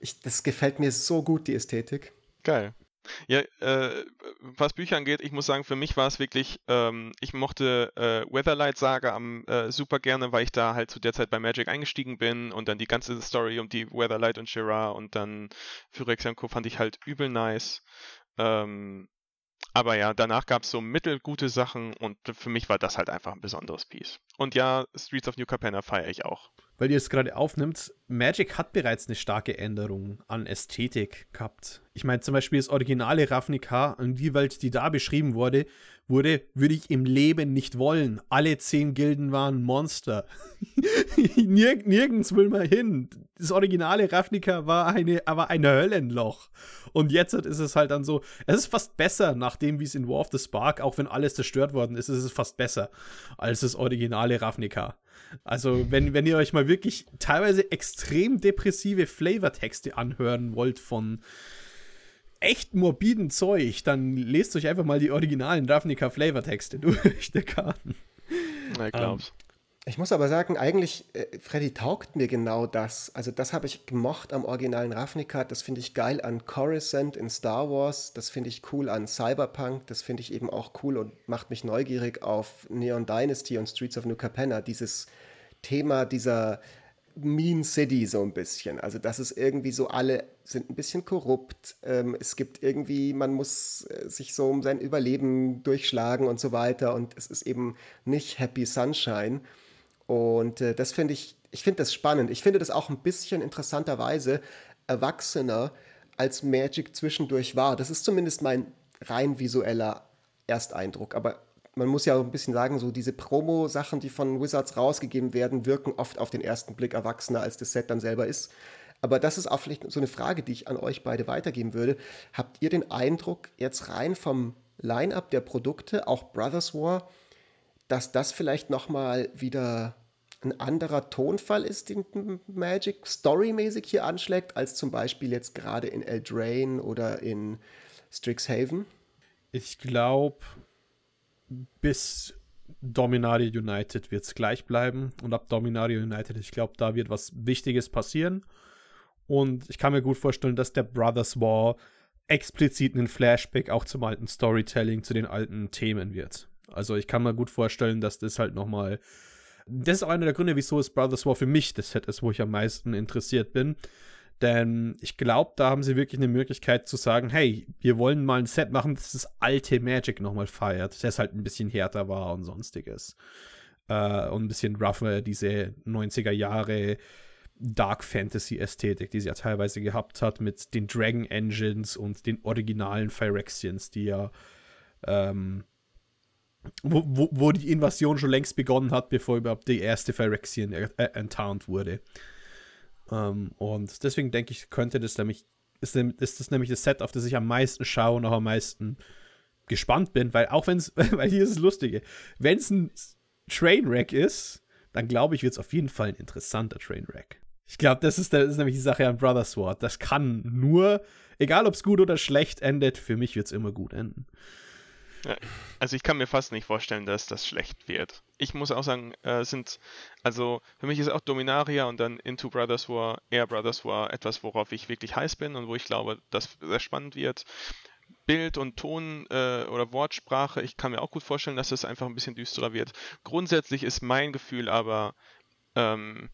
Ich, das gefällt mir so gut, die Ästhetik. Geil. Ja, äh, was Bücher angeht, ich muss sagen, für mich war es wirklich, ähm, ich mochte äh, Weatherlight Saga am, äh, super gerne, weil ich da halt zu der Zeit bei Magic eingestiegen bin und dann die ganze Story um die Weatherlight und Shira und dann Phyrex Co. fand ich halt übel nice. Ähm, aber ja, danach gab es so mittelgute Sachen und für mich war das halt einfach ein besonderes Piece. Und ja, Streets of New Capenna feiere ich auch weil ihr es gerade aufnimmt, Magic hat bereits eine starke Änderung an Ästhetik gehabt. Ich meine, zum Beispiel das originale Ravnica und die Welt, die da beschrieben wurde, wurde, würde ich im Leben nicht wollen. Alle zehn Gilden waren Monster. Nirg nirgends will man hin. Das originale Ravnica war, eine, war ein Höllenloch. Und jetzt ist es halt dann so, es ist fast besser, nachdem wie es in War of the Spark, auch wenn alles zerstört worden ist, ist es fast besser als das originale Ravnica. Also, wenn, wenn ihr euch mal wirklich teilweise extrem depressive Flavortexte anhören wollt von echt morbiden Zeug, dann lest euch einfach mal die originalen Ravnica Flavortexte durch, der Karten. Na, ich glaub's. Um, ich muss aber sagen, eigentlich, äh, Freddy taugt mir genau das. Also das habe ich gemocht am originalen Ravnica. Das finde ich geil an Coruscant in Star Wars. Das finde ich cool an Cyberpunk. Das finde ich eben auch cool und macht mich neugierig auf Neon Dynasty und Streets of New Capenna. Dieses Thema dieser Mean City so ein bisschen. Also das ist irgendwie so, alle sind ein bisschen korrupt. Ähm, es gibt irgendwie, man muss äh, sich so um sein Überleben durchschlagen und so weiter. Und es ist eben nicht Happy Sunshine. Und äh, das finde ich, ich finde das spannend. Ich finde das auch ein bisschen interessanterweise erwachsener als Magic zwischendurch war. Das ist zumindest mein rein visueller Ersteindruck. Aber man muss ja auch ein bisschen sagen, so diese Promo-Sachen, die von Wizards rausgegeben werden, wirken oft auf den ersten Blick erwachsener, als das Set dann selber ist. Aber das ist auch vielleicht so eine Frage, die ich an euch beide weitergeben würde. Habt ihr den Eindruck, jetzt rein vom Line-up der Produkte, auch Brothers War, dass das vielleicht nochmal wieder ein anderer Tonfall ist, den Magic storymäßig hier anschlägt, als zum Beispiel jetzt gerade in Eldraine oder in Strixhaven? Ich glaube, bis Dominaria United wird es gleich bleiben. Und ab Dominaria United, ich glaube, da wird was Wichtiges passieren. Und ich kann mir gut vorstellen, dass der Brothers War explizit einen Flashback auch zum alten Storytelling, zu den alten Themen wird. Also ich kann mir gut vorstellen, dass das halt nochmal. Das ist auch einer der Gründe, wieso es Brothers War für mich das Set ist, wo ich am meisten interessiert bin. Denn ich glaube, da haben sie wirklich eine Möglichkeit zu sagen, hey, wir wollen mal ein Set machen, das das alte Magic nochmal feiert, das halt ein bisschen härter war und sonstiges. Äh, und ein bisschen rougher, diese 90er Jahre Dark Fantasy Ästhetik, die sie ja teilweise gehabt hat, mit den Dragon Engines und den originalen Phyrexians, die ja ähm, wo, wo, wo, die Invasion schon längst begonnen hat, bevor überhaupt die erste Phyrexian äh, enttarnt wurde. Ähm, und deswegen denke ich, könnte das nämlich, ist, ist das nämlich das Set, auf das ich am meisten schaue und auch am meisten gespannt bin, weil auch wenn es, weil hier ist das Lustige, wenn es ein Trainwreck ist, dann glaube ich, wird es auf jeden Fall ein interessanter Trainwreck. Ich glaube, das, ist, das ist nämlich die Sache an Brother Sword. Das kann nur, egal ob es gut oder schlecht endet, für mich wird es immer gut enden. Also ich kann mir fast nicht vorstellen, dass das schlecht wird. Ich muss auch sagen, äh, sind, also für mich ist auch Dominaria und dann Into Brothers War, Air Brothers War etwas, worauf ich wirklich heiß bin und wo ich glaube, dass sehr spannend wird. Bild und Ton äh, oder Wortsprache, ich kann mir auch gut vorstellen, dass es einfach ein bisschen düsterer wird. Grundsätzlich ist mein Gefühl aber, ähm,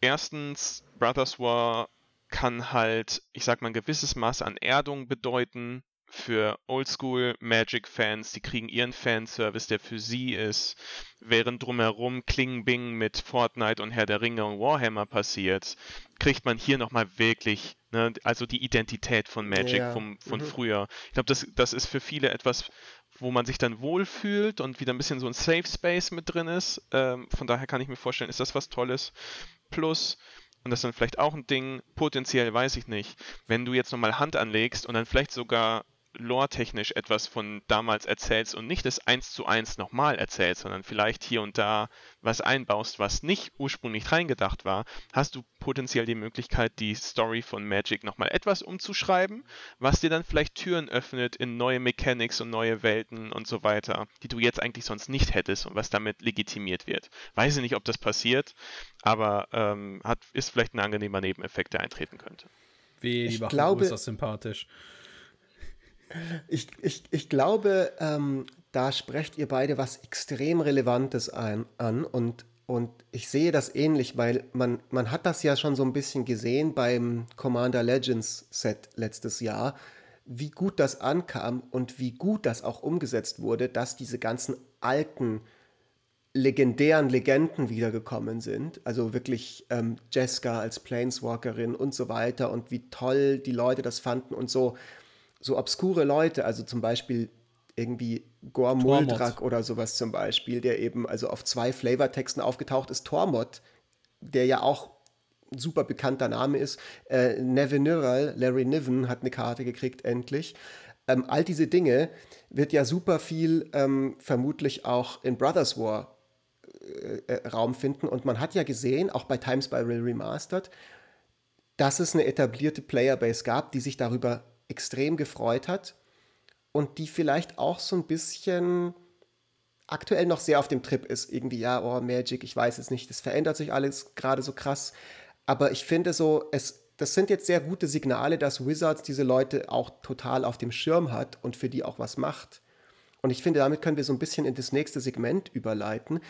erstens, Brothers War kann halt, ich sag mal, ein gewisses Maß an Erdung bedeuten für Oldschool Magic-Fans. Die kriegen ihren Fanservice, der für sie ist, während drumherum Klingbing mit Fortnite und Herr der Ringe und Warhammer passiert, kriegt man hier nochmal wirklich, ne, also die Identität von Magic ja. vom, von mhm. früher. Ich glaube, das, das ist für viele etwas, wo man sich dann wohlfühlt und wieder ein bisschen so ein Safe Space mit drin ist. Ähm, von daher kann ich mir vorstellen, ist das was Tolles. Plus, und das ist dann vielleicht auch ein Ding, potenziell weiß ich nicht, wenn du jetzt nochmal Hand anlegst und dann vielleicht sogar lore-technisch etwas von damals erzählst und nicht das eins zu eins nochmal erzählst, sondern vielleicht hier und da was einbaust, was nicht ursprünglich reingedacht war, hast du potenziell die Möglichkeit, die Story von Magic nochmal etwas umzuschreiben, was dir dann vielleicht Türen öffnet in neue Mechanics und neue Welten und so weiter, die du jetzt eigentlich sonst nicht hättest und was damit legitimiert wird. Weiß ich nicht, ob das passiert, aber ähm, hat, ist vielleicht ein angenehmer Nebeneffekt, der eintreten könnte. Wie, die ich glaube, ist das sympathisch. Ich, ich, ich glaube, ähm, da sprecht ihr beide was extrem Relevantes ein, an und, und ich sehe das ähnlich, weil man, man hat das ja schon so ein bisschen gesehen beim Commander Legends Set letztes Jahr, wie gut das ankam und wie gut das auch umgesetzt wurde, dass diese ganzen alten legendären Legenden wiedergekommen sind. Also wirklich ähm, Jeska als Planeswalkerin und so weiter und wie toll die Leute das fanden und so so obskure Leute, also zum Beispiel irgendwie Gore Muldrak oder sowas zum Beispiel, der eben also auf zwei Flavortexten aufgetaucht ist, Tormod, der ja auch ein super bekannter Name ist, äh, Nevinyrral, Larry Niven hat eine Karte gekriegt endlich. Ähm, all diese Dinge wird ja super viel ähm, vermutlich auch in Brothers War äh, äh, Raum finden. Und man hat ja gesehen, auch bei Times by Real Remastered, dass es eine etablierte Playerbase gab, die sich darüber extrem gefreut hat und die vielleicht auch so ein bisschen aktuell noch sehr auf dem Trip ist. Irgendwie, ja, oh, Magic, ich weiß es nicht, das verändert sich alles gerade so krass. Aber ich finde so, es, das sind jetzt sehr gute Signale, dass Wizards diese Leute auch total auf dem Schirm hat und für die auch was macht. Und ich finde, damit können wir so ein bisschen in das nächste Segment überleiten,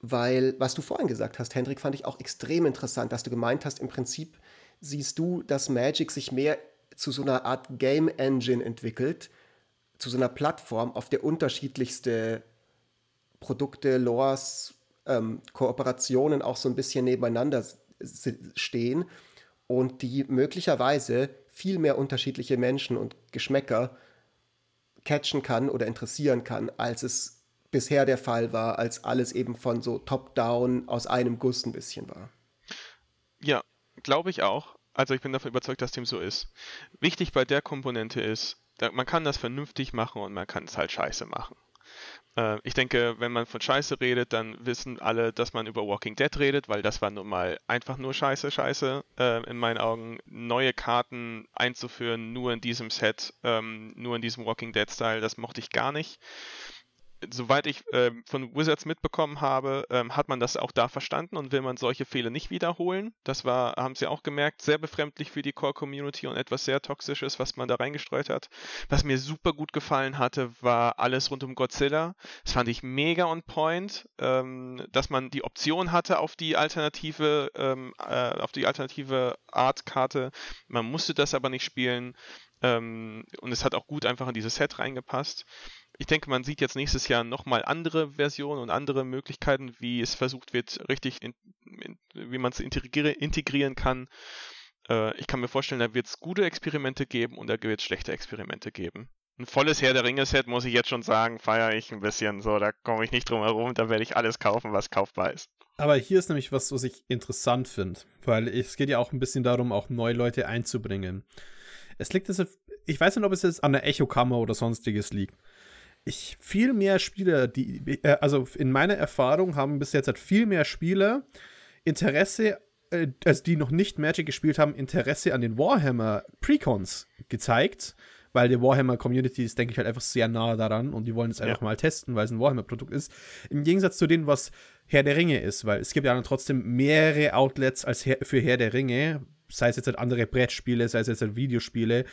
weil, was du vorhin gesagt hast, Hendrik, fand ich auch extrem interessant, dass du gemeint hast, im Prinzip siehst du, dass Magic sich mehr zu so einer Art Game Engine entwickelt, zu so einer Plattform, auf der unterschiedlichste Produkte, Lores, ähm, Kooperationen auch so ein bisschen nebeneinander stehen und die möglicherweise viel mehr unterschiedliche Menschen und Geschmäcker catchen kann oder interessieren kann, als es bisher der Fall war, als alles eben von so top-down aus einem Guss ein bisschen war. Ja, glaube ich auch. Also ich bin davon überzeugt, dass dem so ist. Wichtig bei der Komponente ist, man kann das vernünftig machen und man kann es halt scheiße machen. Äh, ich denke, wenn man von Scheiße redet, dann wissen alle, dass man über Walking Dead redet, weil das war nun mal einfach nur Scheiße, Scheiße. Äh, in meinen Augen neue Karten einzuführen, nur in diesem Set, ähm, nur in diesem Walking Dead-Style, das mochte ich gar nicht soweit ich äh, von Wizards mitbekommen habe, ähm, hat man das auch da verstanden und will man solche Fehler nicht wiederholen. Das war, haben sie auch gemerkt, sehr befremdlich für die Core-Community und etwas sehr Toxisches, was man da reingestreut hat. Was mir super gut gefallen hatte, war alles rund um Godzilla. Das fand ich mega on point, ähm, dass man die Option hatte auf die alternative, ähm, äh, auf die alternative Art-Karte. Man musste das aber nicht spielen. Ähm, und es hat auch gut einfach in dieses Set reingepasst ich denke, man sieht jetzt nächstes Jahr nochmal andere Versionen und andere Möglichkeiten, wie es versucht wird, richtig, in, in, wie man es integri integrieren kann. Äh, ich kann mir vorstellen, da wird es gute Experimente geben und da wird es schlechte Experimente geben. ein volles Herr der Ringe-Set, muss ich jetzt schon sagen, feiere ich ein bisschen. So, da komme ich nicht drum herum, da werde ich alles kaufen, was kaufbar ist. Aber hier ist nämlich was, was ich interessant finde, weil es geht ja auch ein bisschen darum, auch neue Leute einzubringen. Es liegt jetzt, ich weiß nicht, ob es jetzt an der Echokammer oder sonstiges liegt. Ich viel mehr Spieler, die, äh, also in meiner Erfahrung haben bis jetzt halt viel mehr Spieler Interesse, äh, also die noch nicht Magic gespielt haben, Interesse an den Warhammer Precons gezeigt weil die Warhammer Community ist, denke ich, halt einfach sehr nah daran und die wollen es einfach ja. mal testen, weil es ein Warhammer-Produkt ist. Im Gegensatz zu dem, was Herr der Ringe ist, weil es gibt ja dann trotzdem mehrere Outlets als Herr, für Herr der Ringe, sei es jetzt halt andere Brettspiele, sei es jetzt halt Videospiele,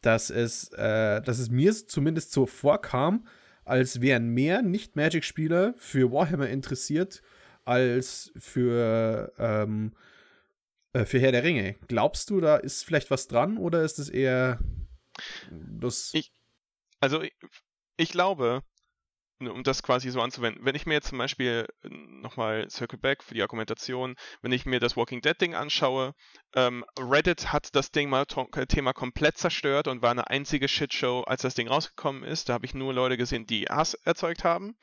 dass es, äh, dass es mir zumindest so vorkam, als wären mehr Nicht-Magic-Spieler für Warhammer interessiert als für, ähm, äh, für Herr der Ringe. Glaubst du, da ist vielleicht was dran oder ist es eher das ich, also ich, ich glaube, um das quasi so anzuwenden. Wenn ich mir jetzt zum Beispiel äh, nochmal Circle Back für die Argumentation, wenn ich mir das Walking Dead Ding anschaue, ähm, Reddit hat das Ding mal äh, Thema komplett zerstört und war eine einzige Shitshow, als das Ding rausgekommen ist. Da habe ich nur Leute gesehen, die Hass erzeugt haben.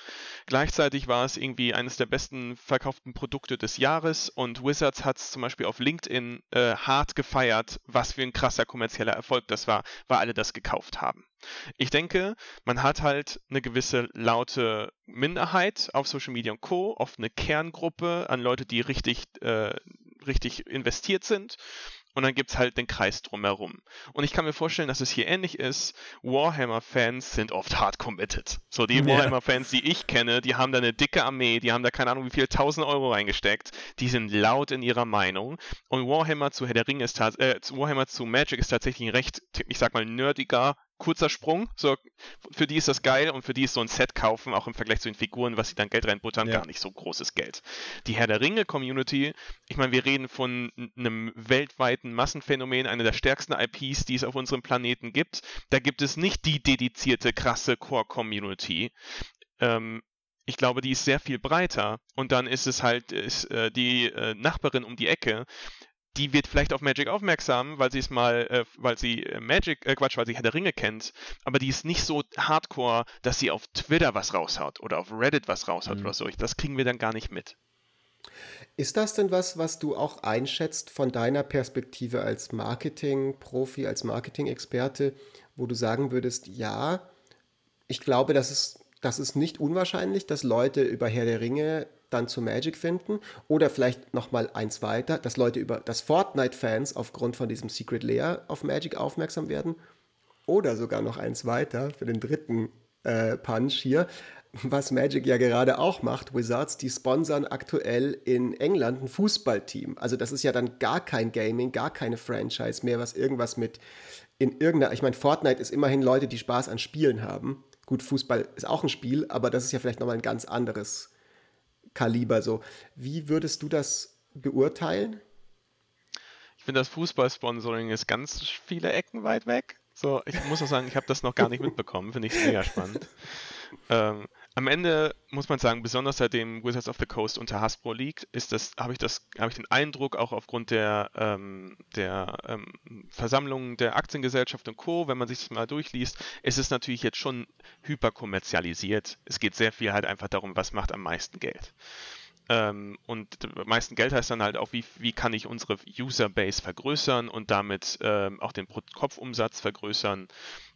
Gleichzeitig war es irgendwie eines der besten verkauften Produkte des Jahres und Wizards hat es zum Beispiel auf LinkedIn äh, hart gefeiert, was für ein krasser kommerzieller Erfolg das war, weil alle das gekauft haben. Ich denke, man hat halt eine gewisse laute Minderheit auf Social Media und Co., oft eine Kerngruppe an Leute, die richtig, äh, richtig investiert sind und dann gibt es halt den Kreis drumherum. Und ich kann mir vorstellen, dass es hier ähnlich ist. Warhammer-Fans sind oft hard committed. So, die ja. Warhammer-Fans, die ich kenne, die haben da eine dicke Armee, die haben da keine Ahnung wie viel, tausend Euro reingesteckt. Die sind laut in ihrer Meinung. Und Warhammer zu Herr der Ringe ist äh, Warhammer zu Magic ist tatsächlich ein recht, ich sag mal, nerdiger kurzer Sprung. So, für die ist das geil und für die ist so ein Set kaufen, auch im Vergleich zu den Figuren, was sie dann Geld reinbuttern, ja. gar nicht so großes Geld. Die Herr der Ringe-Community, ich meine, wir reden von einem weltweiten Massenphänomen, einer der stärksten IPs, die es auf unserem Planeten gibt. Da gibt es nicht die dedizierte, krasse Core-Community. Ähm, ich glaube, die ist sehr viel breiter. Und dann ist es halt ist, äh, die äh, Nachbarin um die Ecke, die wird vielleicht auf Magic aufmerksam, weil sie es mal, äh, weil sie äh, Magic, äh, Quatsch, weil sie Herr der Ringe kennt, aber die ist nicht so hardcore, dass sie auf Twitter was raushaut oder auf Reddit was raushaut mhm. oder so. Das kriegen wir dann gar nicht mit. Ist das denn was, was du auch einschätzt von deiner Perspektive als Marketing-Profi, als Marketing-Experte, wo du sagen würdest, ja, ich glaube, das ist, das ist nicht unwahrscheinlich, dass Leute über Herr der Ringe dann zu Magic finden. Oder vielleicht nochmal eins weiter, dass Leute über, dass Fortnite-Fans aufgrund von diesem Secret Layer auf Magic aufmerksam werden. Oder sogar noch eins weiter für den dritten äh, Punch hier, was Magic ja gerade auch macht, Wizards, die sponsern aktuell in England ein Fußballteam. Also das ist ja dann gar kein Gaming, gar keine Franchise mehr, was irgendwas mit in irgendeiner, ich meine, Fortnite ist immerhin Leute, die Spaß an Spielen haben. Gut, Fußball ist auch ein Spiel, aber das ist ja vielleicht nochmal ein ganz anderes Kaliber so. Wie würdest du das beurteilen? Ich finde, das Fußballsponsoring ist ganz viele Ecken weit weg. So, ich muss auch sagen, ich habe das noch gar nicht mitbekommen. Finde ich mega spannend. ähm, am Ende muss man sagen, besonders seitdem Wizards of the Coast unter Hasbro liegt, ist das, habe ich das, habe ich den Eindruck, auch aufgrund der, ähm, der ähm, Versammlungen der Aktiengesellschaft und Co., wenn man sich das mal durchliest, ist es natürlich jetzt schon hyperkommerzialisiert. Es geht sehr viel halt einfach darum, was macht am meisten Geld. Ähm, und am meisten Geld heißt dann halt auch, wie, wie kann ich unsere Userbase vergrößern und damit ähm, auch den Pro-Kopf-Umsatz vergrößern.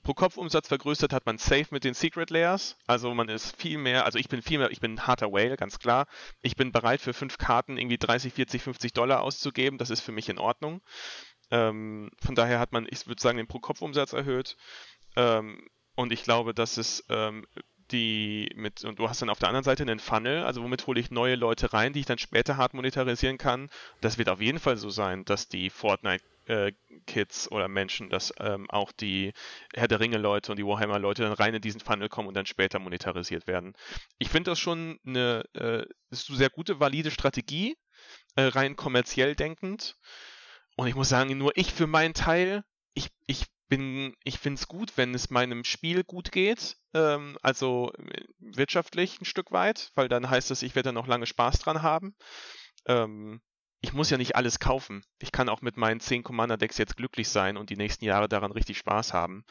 Pro-Kopf-Umsatz vergrößert hat man safe mit den Secret Layers. Also man ist viel mehr, also ich bin viel mehr, ich bin ein harter Whale, ganz klar. Ich bin bereit für fünf Karten irgendwie 30, 40, 50 Dollar auszugeben. Das ist für mich in Ordnung. Ähm, von daher hat man, ich würde sagen, den Pro-Kopf-Umsatz erhöht. Ähm, und ich glaube, dass es ähm, die mit, und du hast dann auf der anderen Seite einen Funnel, also womit hole ich neue Leute rein, die ich dann später hart monetarisieren kann. Das wird auf jeden Fall so sein, dass die Fortnite äh, Kids oder Menschen, dass ähm, auch die Herr der Ringe Leute und die Warhammer Leute dann rein in diesen Funnel kommen und dann später monetarisiert werden. Ich finde das schon eine, äh, ist sehr gute, valide Strategie, äh, rein kommerziell denkend. Und ich muss sagen, nur ich für meinen Teil, ich, ich bin, ich finde es gut, wenn es meinem Spiel gut geht, ähm, also äh, wirtschaftlich ein Stück weit, weil dann heißt es, ich werde da noch lange Spaß dran haben. Ähm, ich muss ja nicht alles kaufen. Ich kann auch mit meinen 10 Commander-Decks jetzt glücklich sein und die nächsten Jahre daran richtig Spaß haben.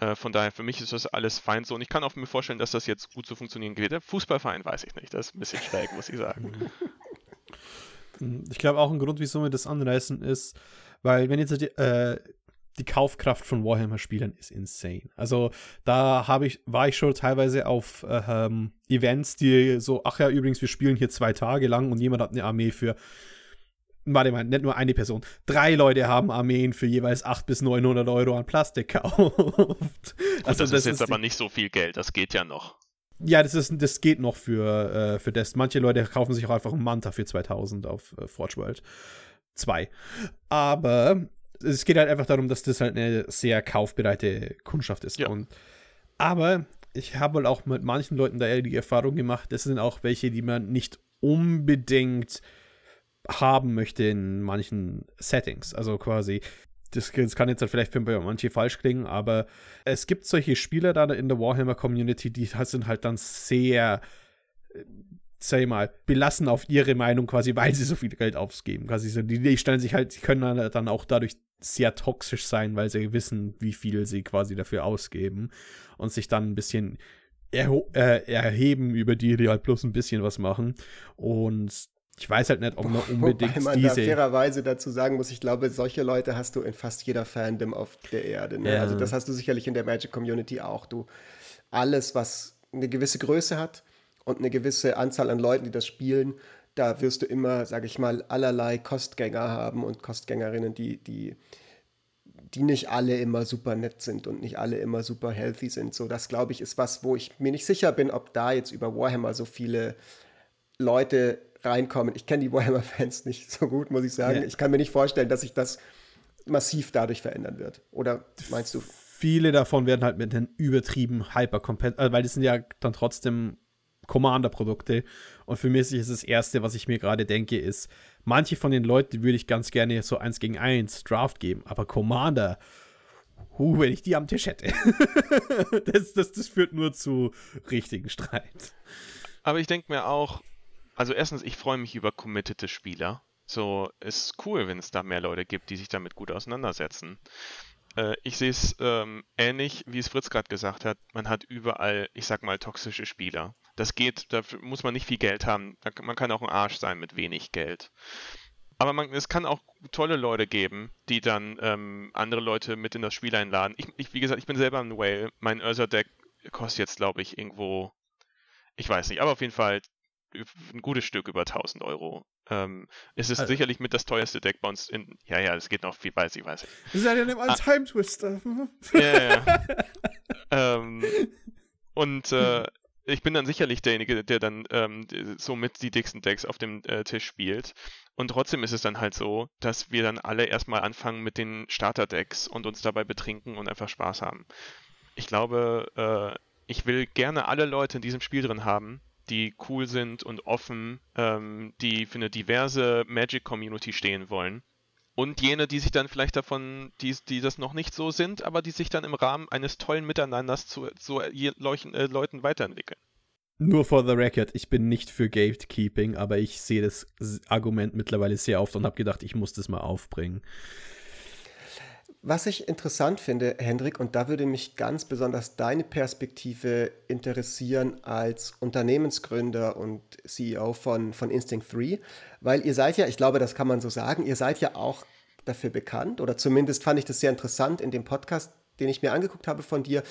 Äh, von daher, für mich ist das alles fein so. Und ich kann auch mir vorstellen, dass das jetzt gut so funktionieren geht. Der Fußballverein weiß ich nicht. Das ist ein bisschen schräg, muss ich sagen. Ich glaube auch ein Grund, wieso wir das anreißen, ist, weil wenn jetzt die, äh, die Kaufkraft von Warhammer-Spielern ist insane. Also da habe ich, war ich schon teilweise auf äh, Events, die so, ach ja, übrigens, wir spielen hier zwei Tage lang und jemand hat eine Armee für warte mal, nicht nur eine Person. Drei Leute haben Armeen für jeweils 800 bis 900 Euro an Plastik gekauft. also das, das ist jetzt ist aber nicht so viel Geld, das geht ja noch. Ja, das, ist, das geht noch für, äh, für das. Manche Leute kaufen sich auch einfach einen Manta für 2000 auf äh, Forge World 2. Aber es geht halt einfach darum, dass das halt eine sehr kaufbereite Kundschaft ist. Ja. Und, aber ich habe halt auch mit manchen Leuten da eher die Erfahrung gemacht, das sind auch welche, die man nicht unbedingt haben möchte in manchen Settings. Also quasi, das, das kann jetzt halt vielleicht für manche falsch klingen, aber es gibt solche Spieler da in der Warhammer-Community, die sind halt dann sehr, äh, sag ich mal, belassen auf ihre Meinung quasi, weil sie so viel Geld ausgeben. Quasi die, stellen sich halt, die können dann auch dadurch sehr toxisch sein, weil sie wissen, wie viel sie quasi dafür ausgeben und sich dann ein bisschen äh, erheben über die, die halt bloß ein bisschen was machen. Und ich weiß halt nicht, ob man unbedingt Wobei man diese... da fairerweise dazu sagen muss, ich glaube, solche Leute hast du in fast jeder Fandom auf der Erde. Ne? Ja. Also das hast du sicherlich in der Magic-Community auch. Du, alles, was eine gewisse Größe hat und eine gewisse Anzahl an Leuten, die das spielen, da wirst du immer, sage ich mal, allerlei Kostgänger haben und Kostgängerinnen, die, die, die nicht alle immer super nett sind und nicht alle immer super healthy sind. So, das glaube ich, ist was, wo ich mir nicht sicher bin, ob da jetzt über Warhammer so viele Leute reinkommen. Ich kenne die Warhammer-Fans nicht so gut, muss ich sagen. Ja. Ich kann mir nicht vorstellen, dass sich das massiv dadurch verändern wird. Oder meinst du? Viele davon werden halt mit den übertrieben hyper also weil das sind ja dann trotzdem Commander-Produkte. Und für mich ist das Erste, was ich mir gerade denke, ist, manche von den Leuten würde ich ganz gerne so eins gegen eins Draft geben, aber Commander, huh, wenn ich die am Tisch hätte. das, das, das führt nur zu richtigen Streit. Aber ich denke mir auch, also erstens, ich freue mich über committete Spieler. So, ist cool, wenn es da mehr Leute gibt, die sich damit gut auseinandersetzen. Äh, ich sehe es ähm, ähnlich, wie es Fritz gerade gesagt hat. Man hat überall, ich sag mal, toxische Spieler. Das geht, da muss man nicht viel Geld haben. Man kann auch ein Arsch sein mit wenig Geld. Aber man, es kann auch tolle Leute geben, die dann ähm, andere Leute mit in das Spiel einladen. Ich, ich, wie gesagt, ich bin selber ein Whale. Mein Ursa-Deck kostet jetzt, glaube ich, irgendwo, ich weiß nicht, aber auf jeden Fall ein gutes Stück über 1000 Euro. Ähm, es ist also, sicherlich mit das teuerste Deck bei uns in. Ja, ja, es geht noch viel, weiß ich, weiß ich. Das ist ja ein ah, Time Twister. ja, ja. ähm, und äh, ich bin dann sicherlich derjenige, der dann ähm, somit die dicksten Decks auf dem äh, Tisch spielt. Und trotzdem ist es dann halt so, dass wir dann alle erstmal anfangen mit den Starter-Decks und uns dabei betrinken und einfach Spaß haben. Ich glaube, äh, ich will gerne alle Leute in diesem Spiel drin haben, die cool sind und offen, ähm, die für eine diverse Magic-Community stehen wollen. Und jene, die sich dann vielleicht davon, die, die das noch nicht so sind, aber die sich dann im Rahmen eines tollen Miteinanders zu so Leuchen, äh, Leuten weiterentwickeln. Nur for the record, ich bin nicht für Gatekeeping, aber ich sehe das Argument mittlerweile sehr oft und habe gedacht, ich muss das mal aufbringen. Was ich interessant finde, Hendrik, und da würde mich ganz besonders deine Perspektive interessieren als Unternehmensgründer und CEO von, von Instinct 3, weil ihr seid ja, ich glaube, das kann man so sagen, ihr seid ja auch dafür bekannt, oder zumindest fand ich das sehr interessant in dem Podcast, den ich mir angeguckt habe von dir.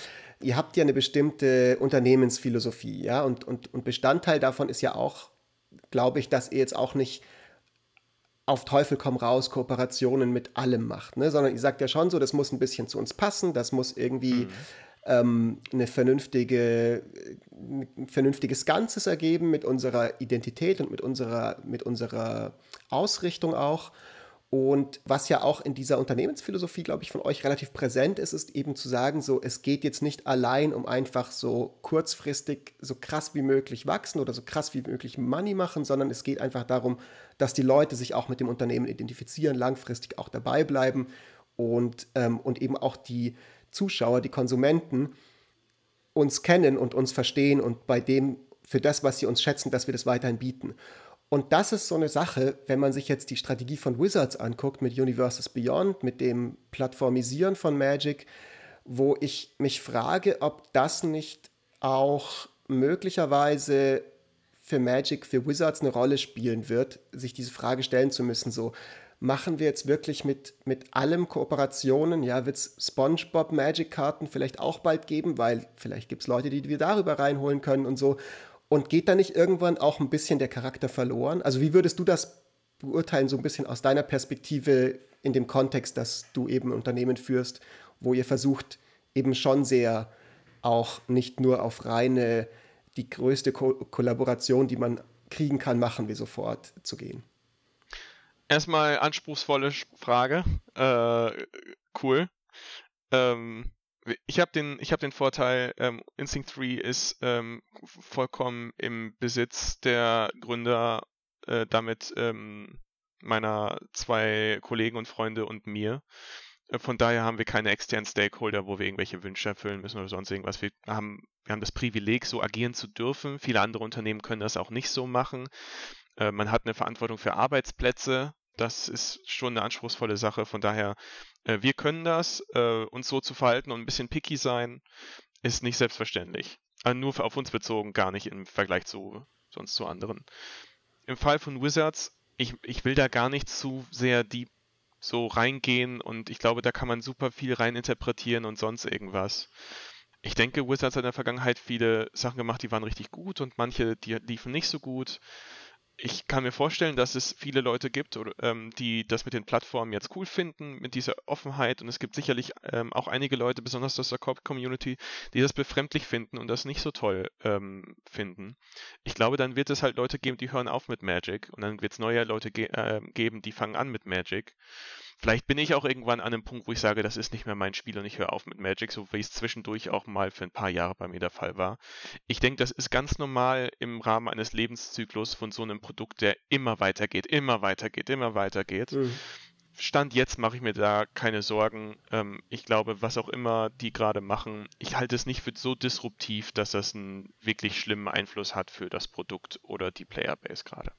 Ihr habt ja eine bestimmte Unternehmensphilosophie, ja, und, und, und Bestandteil davon ist ja auch, glaube ich, dass ihr jetzt auch nicht auf Teufel komm raus Kooperationen mit allem macht, ne? sondern ihr sagt ja schon so, das muss ein bisschen zu uns passen, das muss irgendwie mhm. ähm, eine vernünftige, ein vernünftiges Ganzes ergeben mit unserer Identität und mit unserer, mit unserer Ausrichtung auch. Und was ja auch in dieser Unternehmensphilosophie, glaube ich, von euch relativ präsent ist, ist eben zu sagen, so, es geht jetzt nicht allein um einfach so kurzfristig so krass wie möglich wachsen oder so krass wie möglich Money machen, sondern es geht einfach darum, dass die Leute sich auch mit dem Unternehmen identifizieren, langfristig auch dabei bleiben und, ähm, und eben auch die Zuschauer, die Konsumenten uns kennen und uns verstehen und bei dem, für das, was sie uns schätzen, dass wir das weiterhin bieten. Und das ist so eine Sache, wenn man sich jetzt die Strategie von Wizards anguckt mit Universes Beyond, mit dem Plattformisieren von Magic, wo ich mich frage, ob das nicht auch möglicherweise für Magic, für Wizards eine Rolle spielen wird, sich diese Frage stellen zu müssen, so machen wir jetzt wirklich mit, mit allem Kooperationen? Ja, wird es SpongeBob Magic-Karten vielleicht auch bald geben, weil vielleicht gibt es Leute, die wir darüber reinholen können und so. Und geht da nicht irgendwann auch ein bisschen der Charakter verloren? Also wie würdest du das beurteilen, so ein bisschen aus deiner Perspektive in dem Kontext, dass du eben Unternehmen führst, wo ihr versucht, eben schon sehr auch nicht nur auf reine, die größte Ko Kollaboration, die man kriegen kann, machen wir sofort zu gehen? Erstmal anspruchsvolle Frage. Äh, cool. Ähm, ich habe den, hab den Vorteil, ähm, Instinct 3 ist ähm, vollkommen im Besitz der Gründer, äh, damit ähm, meiner zwei Kollegen und Freunde und mir. Äh, von daher haben wir keine externen Stakeholder, wo wir irgendwelche Wünsche erfüllen müssen oder sonst irgendwas. Wir haben, wir haben das Privileg, so agieren zu dürfen. Viele andere Unternehmen können das auch nicht so machen. Äh, man hat eine Verantwortung für Arbeitsplätze, das ist schon eine anspruchsvolle Sache. Von daher, äh, wir können das. Äh, uns so zu verhalten und ein bisschen picky sein, ist nicht selbstverständlich. Also nur auf uns bezogen, gar nicht im Vergleich zu sonst zu anderen. Im Fall von Wizards, ich, ich will da gar nicht zu sehr deep so reingehen und ich glaube, da kann man super viel reininterpretieren und sonst irgendwas. Ich denke, Wizards hat in der Vergangenheit viele Sachen gemacht, die waren richtig gut und manche, die liefen nicht so gut ich kann mir vorstellen, dass es viele Leute gibt, oder, ähm, die das mit den Plattformen jetzt cool finden, mit dieser Offenheit. Und es gibt sicherlich ähm, auch einige Leute, besonders aus der Corp-Community, die das befremdlich finden und das nicht so toll ähm, finden. Ich glaube, dann wird es halt Leute geben, die hören auf mit Magic. Und dann wird es neue Leute ge äh, geben, die fangen an mit Magic. Vielleicht bin ich auch irgendwann an einem Punkt, wo ich sage, das ist nicht mehr mein Spiel und ich höre auf mit Magic, so wie es zwischendurch auch mal für ein paar Jahre bei mir der Fall war. Ich denke, das ist ganz normal im Rahmen eines Lebenszyklus von so einem Produkt, der immer weitergeht, immer weitergeht, immer weitergeht. Mhm. Stand jetzt mache ich mir da keine Sorgen. Ähm, ich glaube, was auch immer die gerade machen, ich halte es nicht für so disruptiv, dass das einen wirklich schlimmen Einfluss hat für das Produkt oder die Playerbase gerade.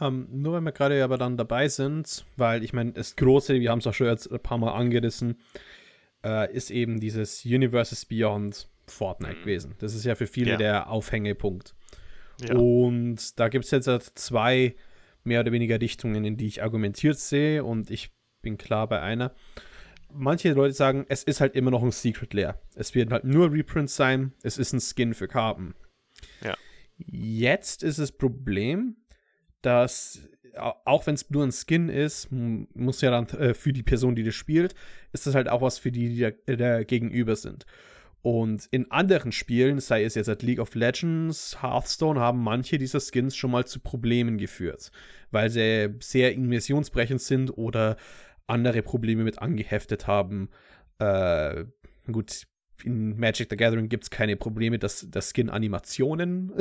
Ähm, nur wenn wir gerade aber dann dabei sind, weil ich meine, das Große, wir haben es auch schon jetzt ein paar Mal angerissen, äh, ist eben dieses Universes Beyond Fortnite mhm. gewesen. Das ist ja für viele ja. der Aufhängepunkt. Ja. Und da gibt es jetzt halt zwei mehr oder weniger Richtungen, in die ich argumentiert sehe und ich bin klar bei einer. Manche Leute sagen, es ist halt immer noch ein Secret Lair. Es wird halt nur Reprints sein, es ist ein Skin für Karten. Ja. Jetzt ist das Problem, dass auch wenn es nur ein Skin ist, muss ja dann äh, für die Person, die das spielt, ist das halt auch was für die, die da, da gegenüber sind. Und in anderen Spielen, sei es jetzt at League of Legends, Hearthstone, haben manche dieser Skins schon mal zu Problemen geführt, weil sie sehr immersionsbrechend sind oder andere Probleme mit angeheftet haben. Äh, gut, in Magic the Gathering gibt es keine Probleme, dass das Skin Animationen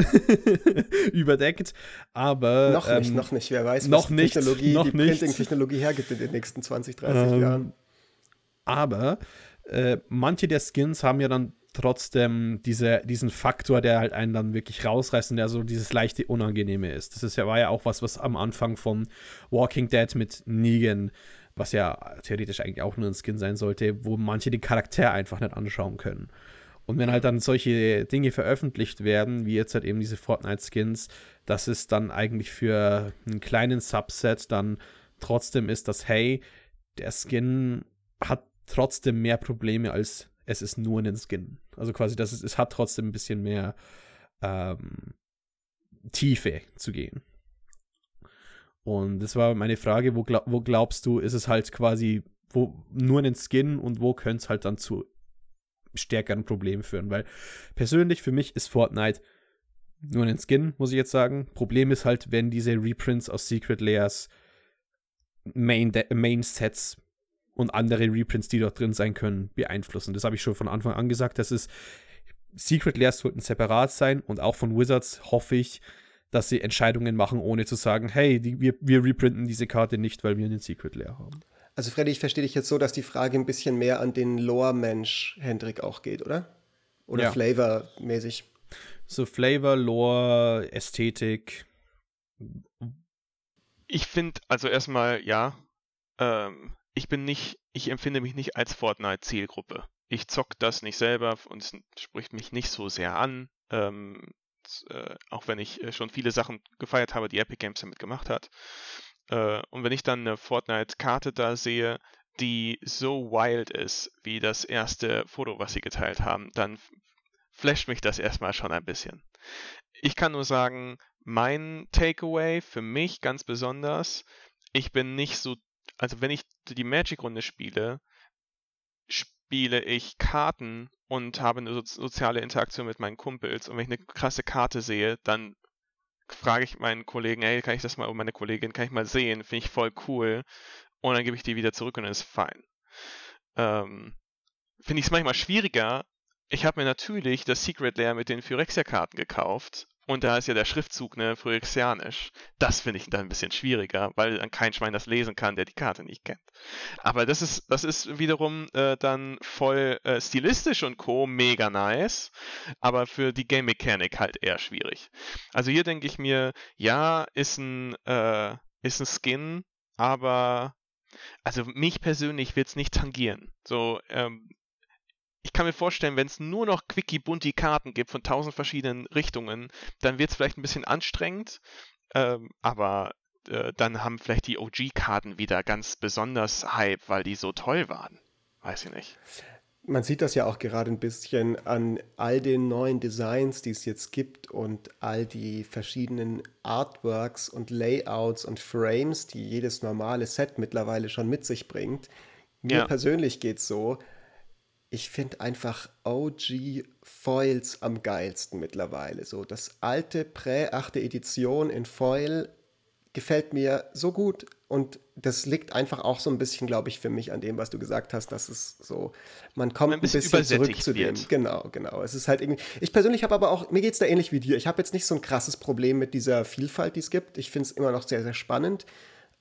überdeckt. Aber. Noch nicht, ähm, noch nicht. Wer weiß, noch was nicht, Technologie, noch die Printing-Technologie hergibt in den nächsten 20, 30 ähm, Jahren. Aber äh, manche der Skins haben ja dann trotzdem diese, diesen Faktor, der halt einen dann wirklich rausreißt und der so dieses leichte Unangenehme ist. Das ist ja, war ja auch was, was am Anfang von Walking Dead mit Negan was ja theoretisch eigentlich auch nur ein Skin sein sollte, wo manche den Charakter einfach nicht anschauen können. Und wenn halt dann solche Dinge veröffentlicht werden, wie jetzt halt eben diese Fortnite-Skins, dass es dann eigentlich für einen kleinen Subset dann trotzdem ist, dass, hey, der Skin hat trotzdem mehr Probleme, als es ist nur ein Skin. Also quasi, dass es, es hat trotzdem ein bisschen mehr ähm, Tiefe zu gehen. Und das war meine Frage, wo, glaub, wo glaubst du, ist es halt quasi wo, nur ein Skin und wo könnte es halt dann zu stärkeren Problemen führen? Weil persönlich für mich ist Fortnite nur ein Skin, muss ich jetzt sagen. Problem ist halt, wenn diese Reprints aus Secret Layers Main, Main Sets und andere Reprints, die dort drin sein können, beeinflussen. Das habe ich schon von Anfang an gesagt. Das ist Secret Layers sollten separat sein und auch von Wizards hoffe ich, dass sie Entscheidungen machen, ohne zu sagen, hey, die, wir, wir reprinten diese Karte nicht, weil wir einen Secret Lair haben. Also Freddy, ich verstehe dich jetzt so, dass die Frage ein bisschen mehr an den Lore-Mensch Hendrik auch geht, oder? Oder ja. Flavor-mäßig. So Flavor, Lore, Ästhetik. Ich finde, also erstmal, ja, ähm, ich bin nicht ich empfinde mich nicht als Fortnite-Zielgruppe. Ich zock das nicht selber und es spricht mich nicht so sehr an. Ähm, äh, auch wenn ich äh, schon viele Sachen gefeiert habe, die Epic Games damit gemacht hat. Äh, und wenn ich dann eine Fortnite-Karte da sehe, die so wild ist, wie das erste Foto, was sie geteilt haben, dann flasht mich das erstmal schon ein bisschen. Ich kann nur sagen, mein Takeaway für mich ganz besonders, ich bin nicht so, also wenn ich die Magic-Runde spiele, spiele ich Karten und habe eine so soziale Interaktion mit meinen Kumpels und wenn ich eine krasse Karte sehe, dann frage ich meinen Kollegen, hey, kann ich das mal, oder meine Kollegin, kann ich mal sehen, finde ich voll cool und dann gebe ich die wieder zurück und dann ist fein. Ähm, finde ich es manchmal schwieriger. Ich habe mir natürlich das Secret Layer mit den Phyrexia-Karten gekauft und da ist ja der Schriftzug ne, Phyrexianisch. Das finde ich dann ein bisschen schwieriger, weil dann kein Schwein das lesen kann, der die Karte nicht kennt. Aber das ist, das ist wiederum äh, dann voll äh, stilistisch und co. mega nice, aber für die Game Mechanic halt eher schwierig. Also hier denke ich mir, ja, ist ein, äh, ist ein Skin, aber also mich persönlich wird es nicht tangieren. So, ähm, ich kann mir vorstellen, wenn es nur noch quickie bunti Karten gibt von tausend verschiedenen Richtungen, dann wird es vielleicht ein bisschen anstrengend, ähm, aber äh, dann haben vielleicht die OG-Karten wieder ganz besonders Hype, weil die so toll waren. Weiß ich nicht. Man sieht das ja auch gerade ein bisschen an all den neuen Designs, die es jetzt gibt und all die verschiedenen Artworks und Layouts und Frames, die jedes normale Set mittlerweile schon mit sich bringt. Mir ja. persönlich geht es so, ich finde einfach OG Foils am geilsten mittlerweile. So das alte Prä-achte Edition in Foil gefällt mir so gut und das liegt einfach auch so ein bisschen, glaube ich, für mich an dem, was du gesagt hast, dass es so, man kommt ein bisschen, bisschen zurück zu dem. Wird. Genau, genau. Es ist halt irgendwie, ich persönlich habe aber auch, mir geht es da ähnlich wie dir. Ich habe jetzt nicht so ein krasses Problem mit dieser Vielfalt, die es gibt. Ich finde es immer noch sehr, sehr spannend.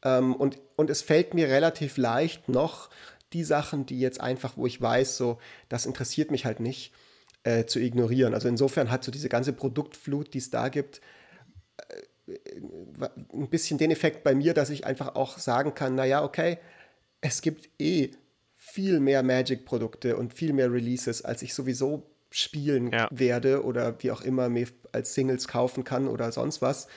Ähm, und, und es fällt mir relativ leicht noch, die Sachen, die jetzt einfach, wo ich weiß, so, das interessiert mich halt nicht, äh, zu ignorieren. Also insofern hat so diese ganze Produktflut, die es da gibt, äh, ein bisschen den Effekt bei mir, dass ich einfach auch sagen kann, naja, okay, es gibt eh viel mehr Magic-Produkte und viel mehr Releases, als ich sowieso spielen ja. werde oder wie auch immer mir als Singles kaufen kann oder sonst was.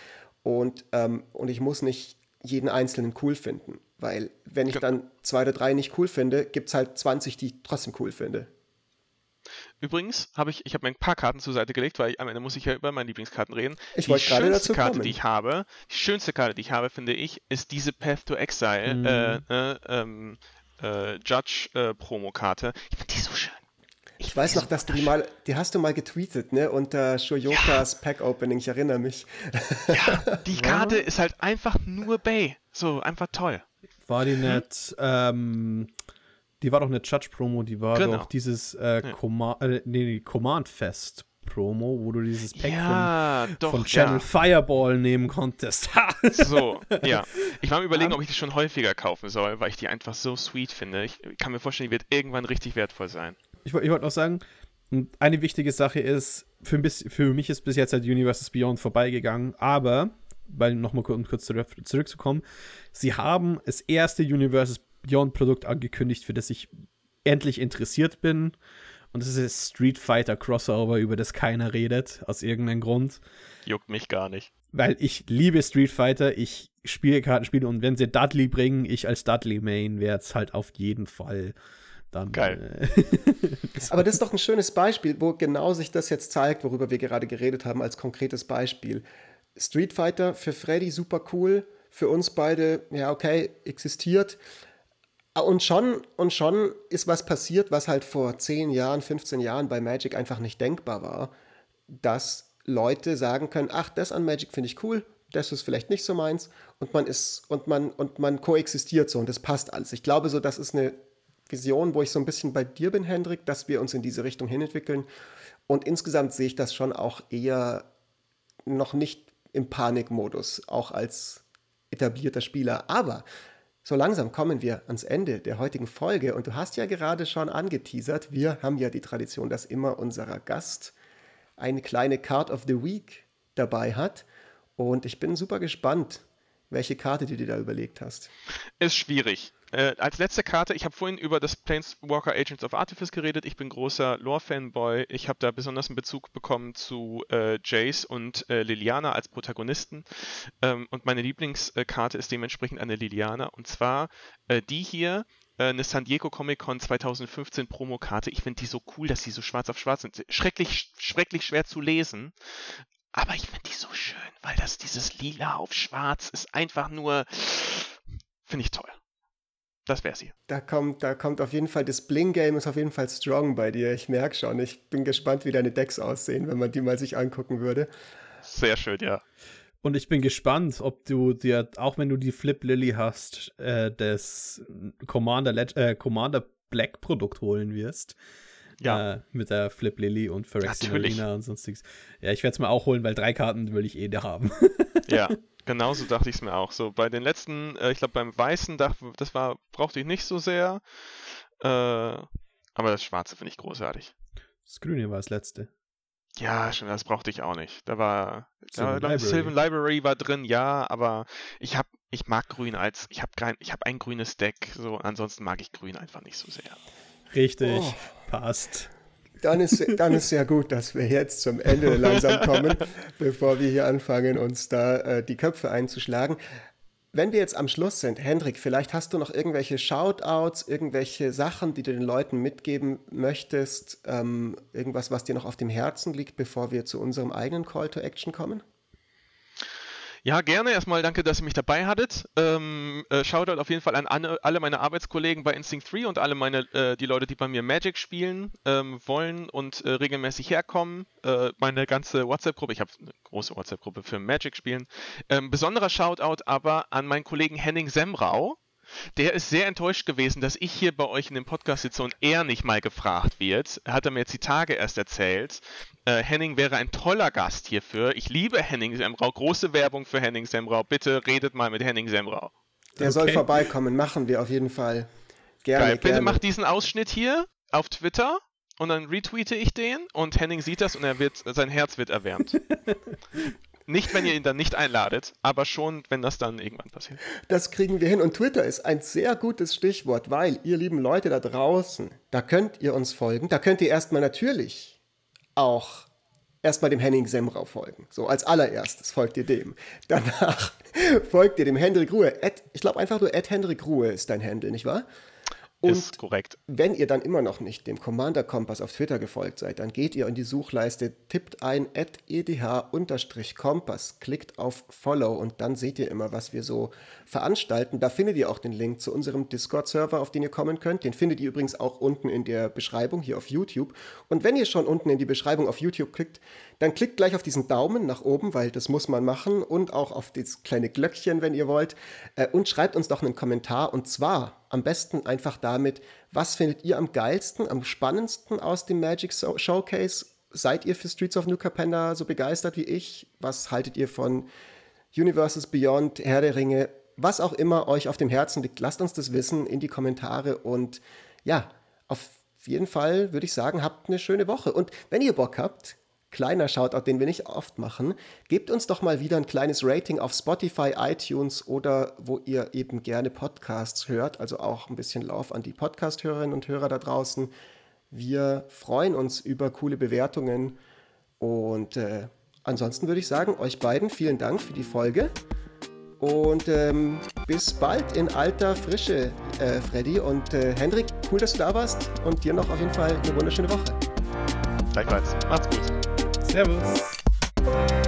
Und, ähm, und ich muss nicht jeden einzelnen cool finden. Weil wenn ich dann zwei oder drei nicht cool finde, gibt es halt 20, die ich trotzdem cool finde. Übrigens habe ich, ich habe mir ein paar Karten zur Seite gelegt, weil ich, am Ende muss ich ja über meine Lieblingskarten reden. Ich wollte gerade dazu Karte, kommen. die ich habe, die schönste Karte, die ich habe, finde ich, ist diese Path to Exile mhm. äh, äh, ähm, äh, Judge äh, Promo-Karte. Ich finde die so schön. Ich, ich weiß noch, dass du die mal, die hast du mal getweetet, ne? Unter Shoyokas ja. Pack Opening, ich erinnere mich. Ja, die Karte ist halt einfach nur Bay. So, einfach toll. War die mhm. nicht, ähm, die war doch eine Judge-Promo, die war genau. doch dieses äh, ja. Äh, nee, Command Fest. Promo, wo du dieses Pack ja, von, doch, von Channel ja. Fireball nehmen konntest. so, ja. Ich war mir überlegen, ob ich die schon häufiger kaufen soll, weil ich die einfach so sweet finde. Ich kann mir vorstellen, die wird irgendwann richtig wertvoll sein. Ich, ich wollte noch sagen, eine wichtige Sache ist, für, für mich ist bis jetzt halt Universes Beyond vorbeigegangen, aber weil nochmal um kurz zurückzukommen, sie haben das erste Universes Beyond Produkt angekündigt, für das ich endlich interessiert bin. Und das ist das Street Fighter Crossover, über das keiner redet, aus irgendeinem Grund. Juckt mich gar nicht. Weil ich liebe Street Fighter, ich spiele Kartenspiele und wenn sie Dudley bringen, ich als Dudley Main werde es halt auf jeden Fall dann. Geil. Äh, Aber das ist doch ein schönes Beispiel, wo genau sich das jetzt zeigt, worüber wir gerade geredet haben, als konkretes Beispiel. Street Fighter für Freddy super cool, für uns beide, ja, okay, existiert. Und schon, und schon ist was passiert, was halt vor 10 Jahren, 15 Jahren bei Magic einfach nicht denkbar war, dass Leute sagen können, ach, das an Magic finde ich cool, das ist vielleicht nicht so meins und man ist und man und man koexistiert so und das passt alles. Ich glaube so, das ist eine Vision, wo ich so ein bisschen bei dir bin, Hendrik, dass wir uns in diese Richtung hinentwickeln und insgesamt sehe ich das schon auch eher noch nicht im Panikmodus, auch als etablierter Spieler. Aber so langsam kommen wir ans Ende der heutigen Folge und du hast ja gerade schon angeteasert, wir haben ja die Tradition, dass immer unser Gast eine kleine Card of the Week dabei hat und ich bin super gespannt, welche Karte du dir da überlegt hast. Ist schwierig. Äh, als letzte Karte, ich habe vorhin über das Planeswalker Agents of Artifice geredet. Ich bin großer Lore-Fanboy. Ich habe da besonders einen Bezug bekommen zu äh, Jace und äh, Liliana als Protagonisten. Ähm, und meine Lieblingskarte ist dementsprechend eine Liliana. Und zwar äh, die hier, äh, eine San Diego Comic Con 2015 Promokarte. Ich finde die so cool, dass sie so schwarz auf schwarz sind. Schrecklich, schrecklich schwer zu lesen. Aber ich finde die so schön, weil das dieses Lila auf Schwarz ist einfach nur, finde ich toll. Das wäre sie. Da kommt, da kommt auf jeden Fall, das Bling-Game ist auf jeden Fall strong bei dir. Ich merke schon. Ich bin gespannt, wie deine Decks aussehen, wenn man die mal sich angucken würde. Sehr schön, ja. Und ich bin gespannt, ob du dir, auch wenn du die Flip Lily hast, äh, das Commander, äh, Commander Black Produkt holen wirst. Ja. Äh, mit der Flip Lily und Phyrexian und sonstiges. Ja, ich werde es mir auch holen, weil drei Karten will ich eh da haben. ja, genauso dachte ich es mir auch. So bei den letzten, äh, ich glaube beim Weißen, das war, brauchte ich nicht so sehr. Äh, aber das Schwarze finde ich großartig. Das Grüne war das letzte. Ja, schon, das brauchte ich auch nicht. Da war Sylvan, da, Library. Sylvan Library war drin, ja, aber ich habe ich mag grün als ich habe kein ich habe ein grünes Deck, so ansonsten mag ich grün einfach nicht so sehr. Richtig, oh. passt. Dann ist, dann ist sehr gut, dass wir jetzt zum Ende langsam kommen, bevor wir hier anfangen, uns da äh, die Köpfe einzuschlagen. Wenn wir jetzt am Schluss sind, Hendrik, vielleicht hast du noch irgendwelche Shoutouts, irgendwelche Sachen, die du den Leuten mitgeben möchtest, ähm, irgendwas, was dir noch auf dem Herzen liegt, bevor wir zu unserem eigenen Call to Action kommen? Ja, gerne. Erstmal danke, dass ihr mich dabei hattet. Ähm, äh, Shoutout auf jeden Fall an alle meine Arbeitskollegen bei Instinct 3 und alle meine, äh, die Leute, die bei mir Magic spielen ähm, wollen und äh, regelmäßig herkommen. Äh, meine ganze WhatsApp-Gruppe, ich habe eine große WhatsApp-Gruppe für Magic spielen. Ähm, besonderer Shoutout aber an meinen Kollegen Henning Semrau. Der ist sehr enttäuscht gewesen, dass ich hier bei euch in dem Podcast sitze und er nicht mal gefragt wird. Hat er mir jetzt die Tage erst erzählt. Äh, Henning wäre ein toller Gast hierfür. Ich liebe Henning Semrau. Große Werbung für Henning Semrau. Bitte redet mal mit Henning Semrau. Der okay. soll vorbeikommen. Machen wir auf jeden Fall. Gerne. Geil. Bitte gerne. mach diesen Ausschnitt hier auf Twitter und dann retweete ich den und Henning sieht das und er wird, sein Herz wird erwärmt. Nicht, wenn ihr ihn dann nicht einladet, aber schon, wenn das dann irgendwann passiert. Das kriegen wir hin. Und Twitter ist ein sehr gutes Stichwort, weil ihr lieben Leute da draußen, da könnt ihr uns folgen. Da könnt ihr erstmal natürlich auch erstmal dem Henning Semrau folgen. So als allererstes folgt ihr dem. Danach folgt ihr dem Hendrik Ruhe. ich glaube einfach nur Ed Hendrik Ruhe ist dein Handle, nicht wahr? Und ist korrekt. Wenn ihr dann immer noch nicht dem Commander Kompass auf Twitter gefolgt seid, dann geht ihr in die Suchleiste, tippt ein edh-kompass, klickt auf Follow und dann seht ihr immer, was wir so veranstalten. Da findet ihr auch den Link zu unserem Discord-Server, auf den ihr kommen könnt. Den findet ihr übrigens auch unten in der Beschreibung hier auf YouTube. Und wenn ihr schon unten in die Beschreibung auf YouTube klickt, dann klickt gleich auf diesen Daumen nach oben, weil das muss man machen und auch auf das kleine Glöckchen, wenn ihr wollt. Äh, und schreibt uns doch einen Kommentar und zwar am besten einfach damit, was findet ihr am geilsten, am spannendsten aus dem Magic Showcase? Seid ihr für Streets of New Capenna so begeistert wie ich? Was haltet ihr von Universes Beyond, Herr der Ringe? Was auch immer euch auf dem Herzen liegt, lasst uns das wissen in die Kommentare und ja, auf jeden Fall würde ich sagen, habt eine schöne Woche. Und wenn ihr Bock habt, kleiner Shoutout, den wir nicht oft machen. Gebt uns doch mal wieder ein kleines Rating auf Spotify, iTunes oder wo ihr eben gerne Podcasts hört. Also auch ein bisschen Lauf an die Podcast-Hörerinnen und Hörer da draußen. Wir freuen uns über coole Bewertungen. Und äh, ansonsten würde ich sagen, euch beiden vielen Dank für die Folge. Und ähm, bis bald in alter Frische, äh, Freddy. Und äh, Hendrik, cool, dass du da warst. Und dir noch auf jeden Fall eine wunderschöne Woche. Gleichfalls. Macht's gut. Servus.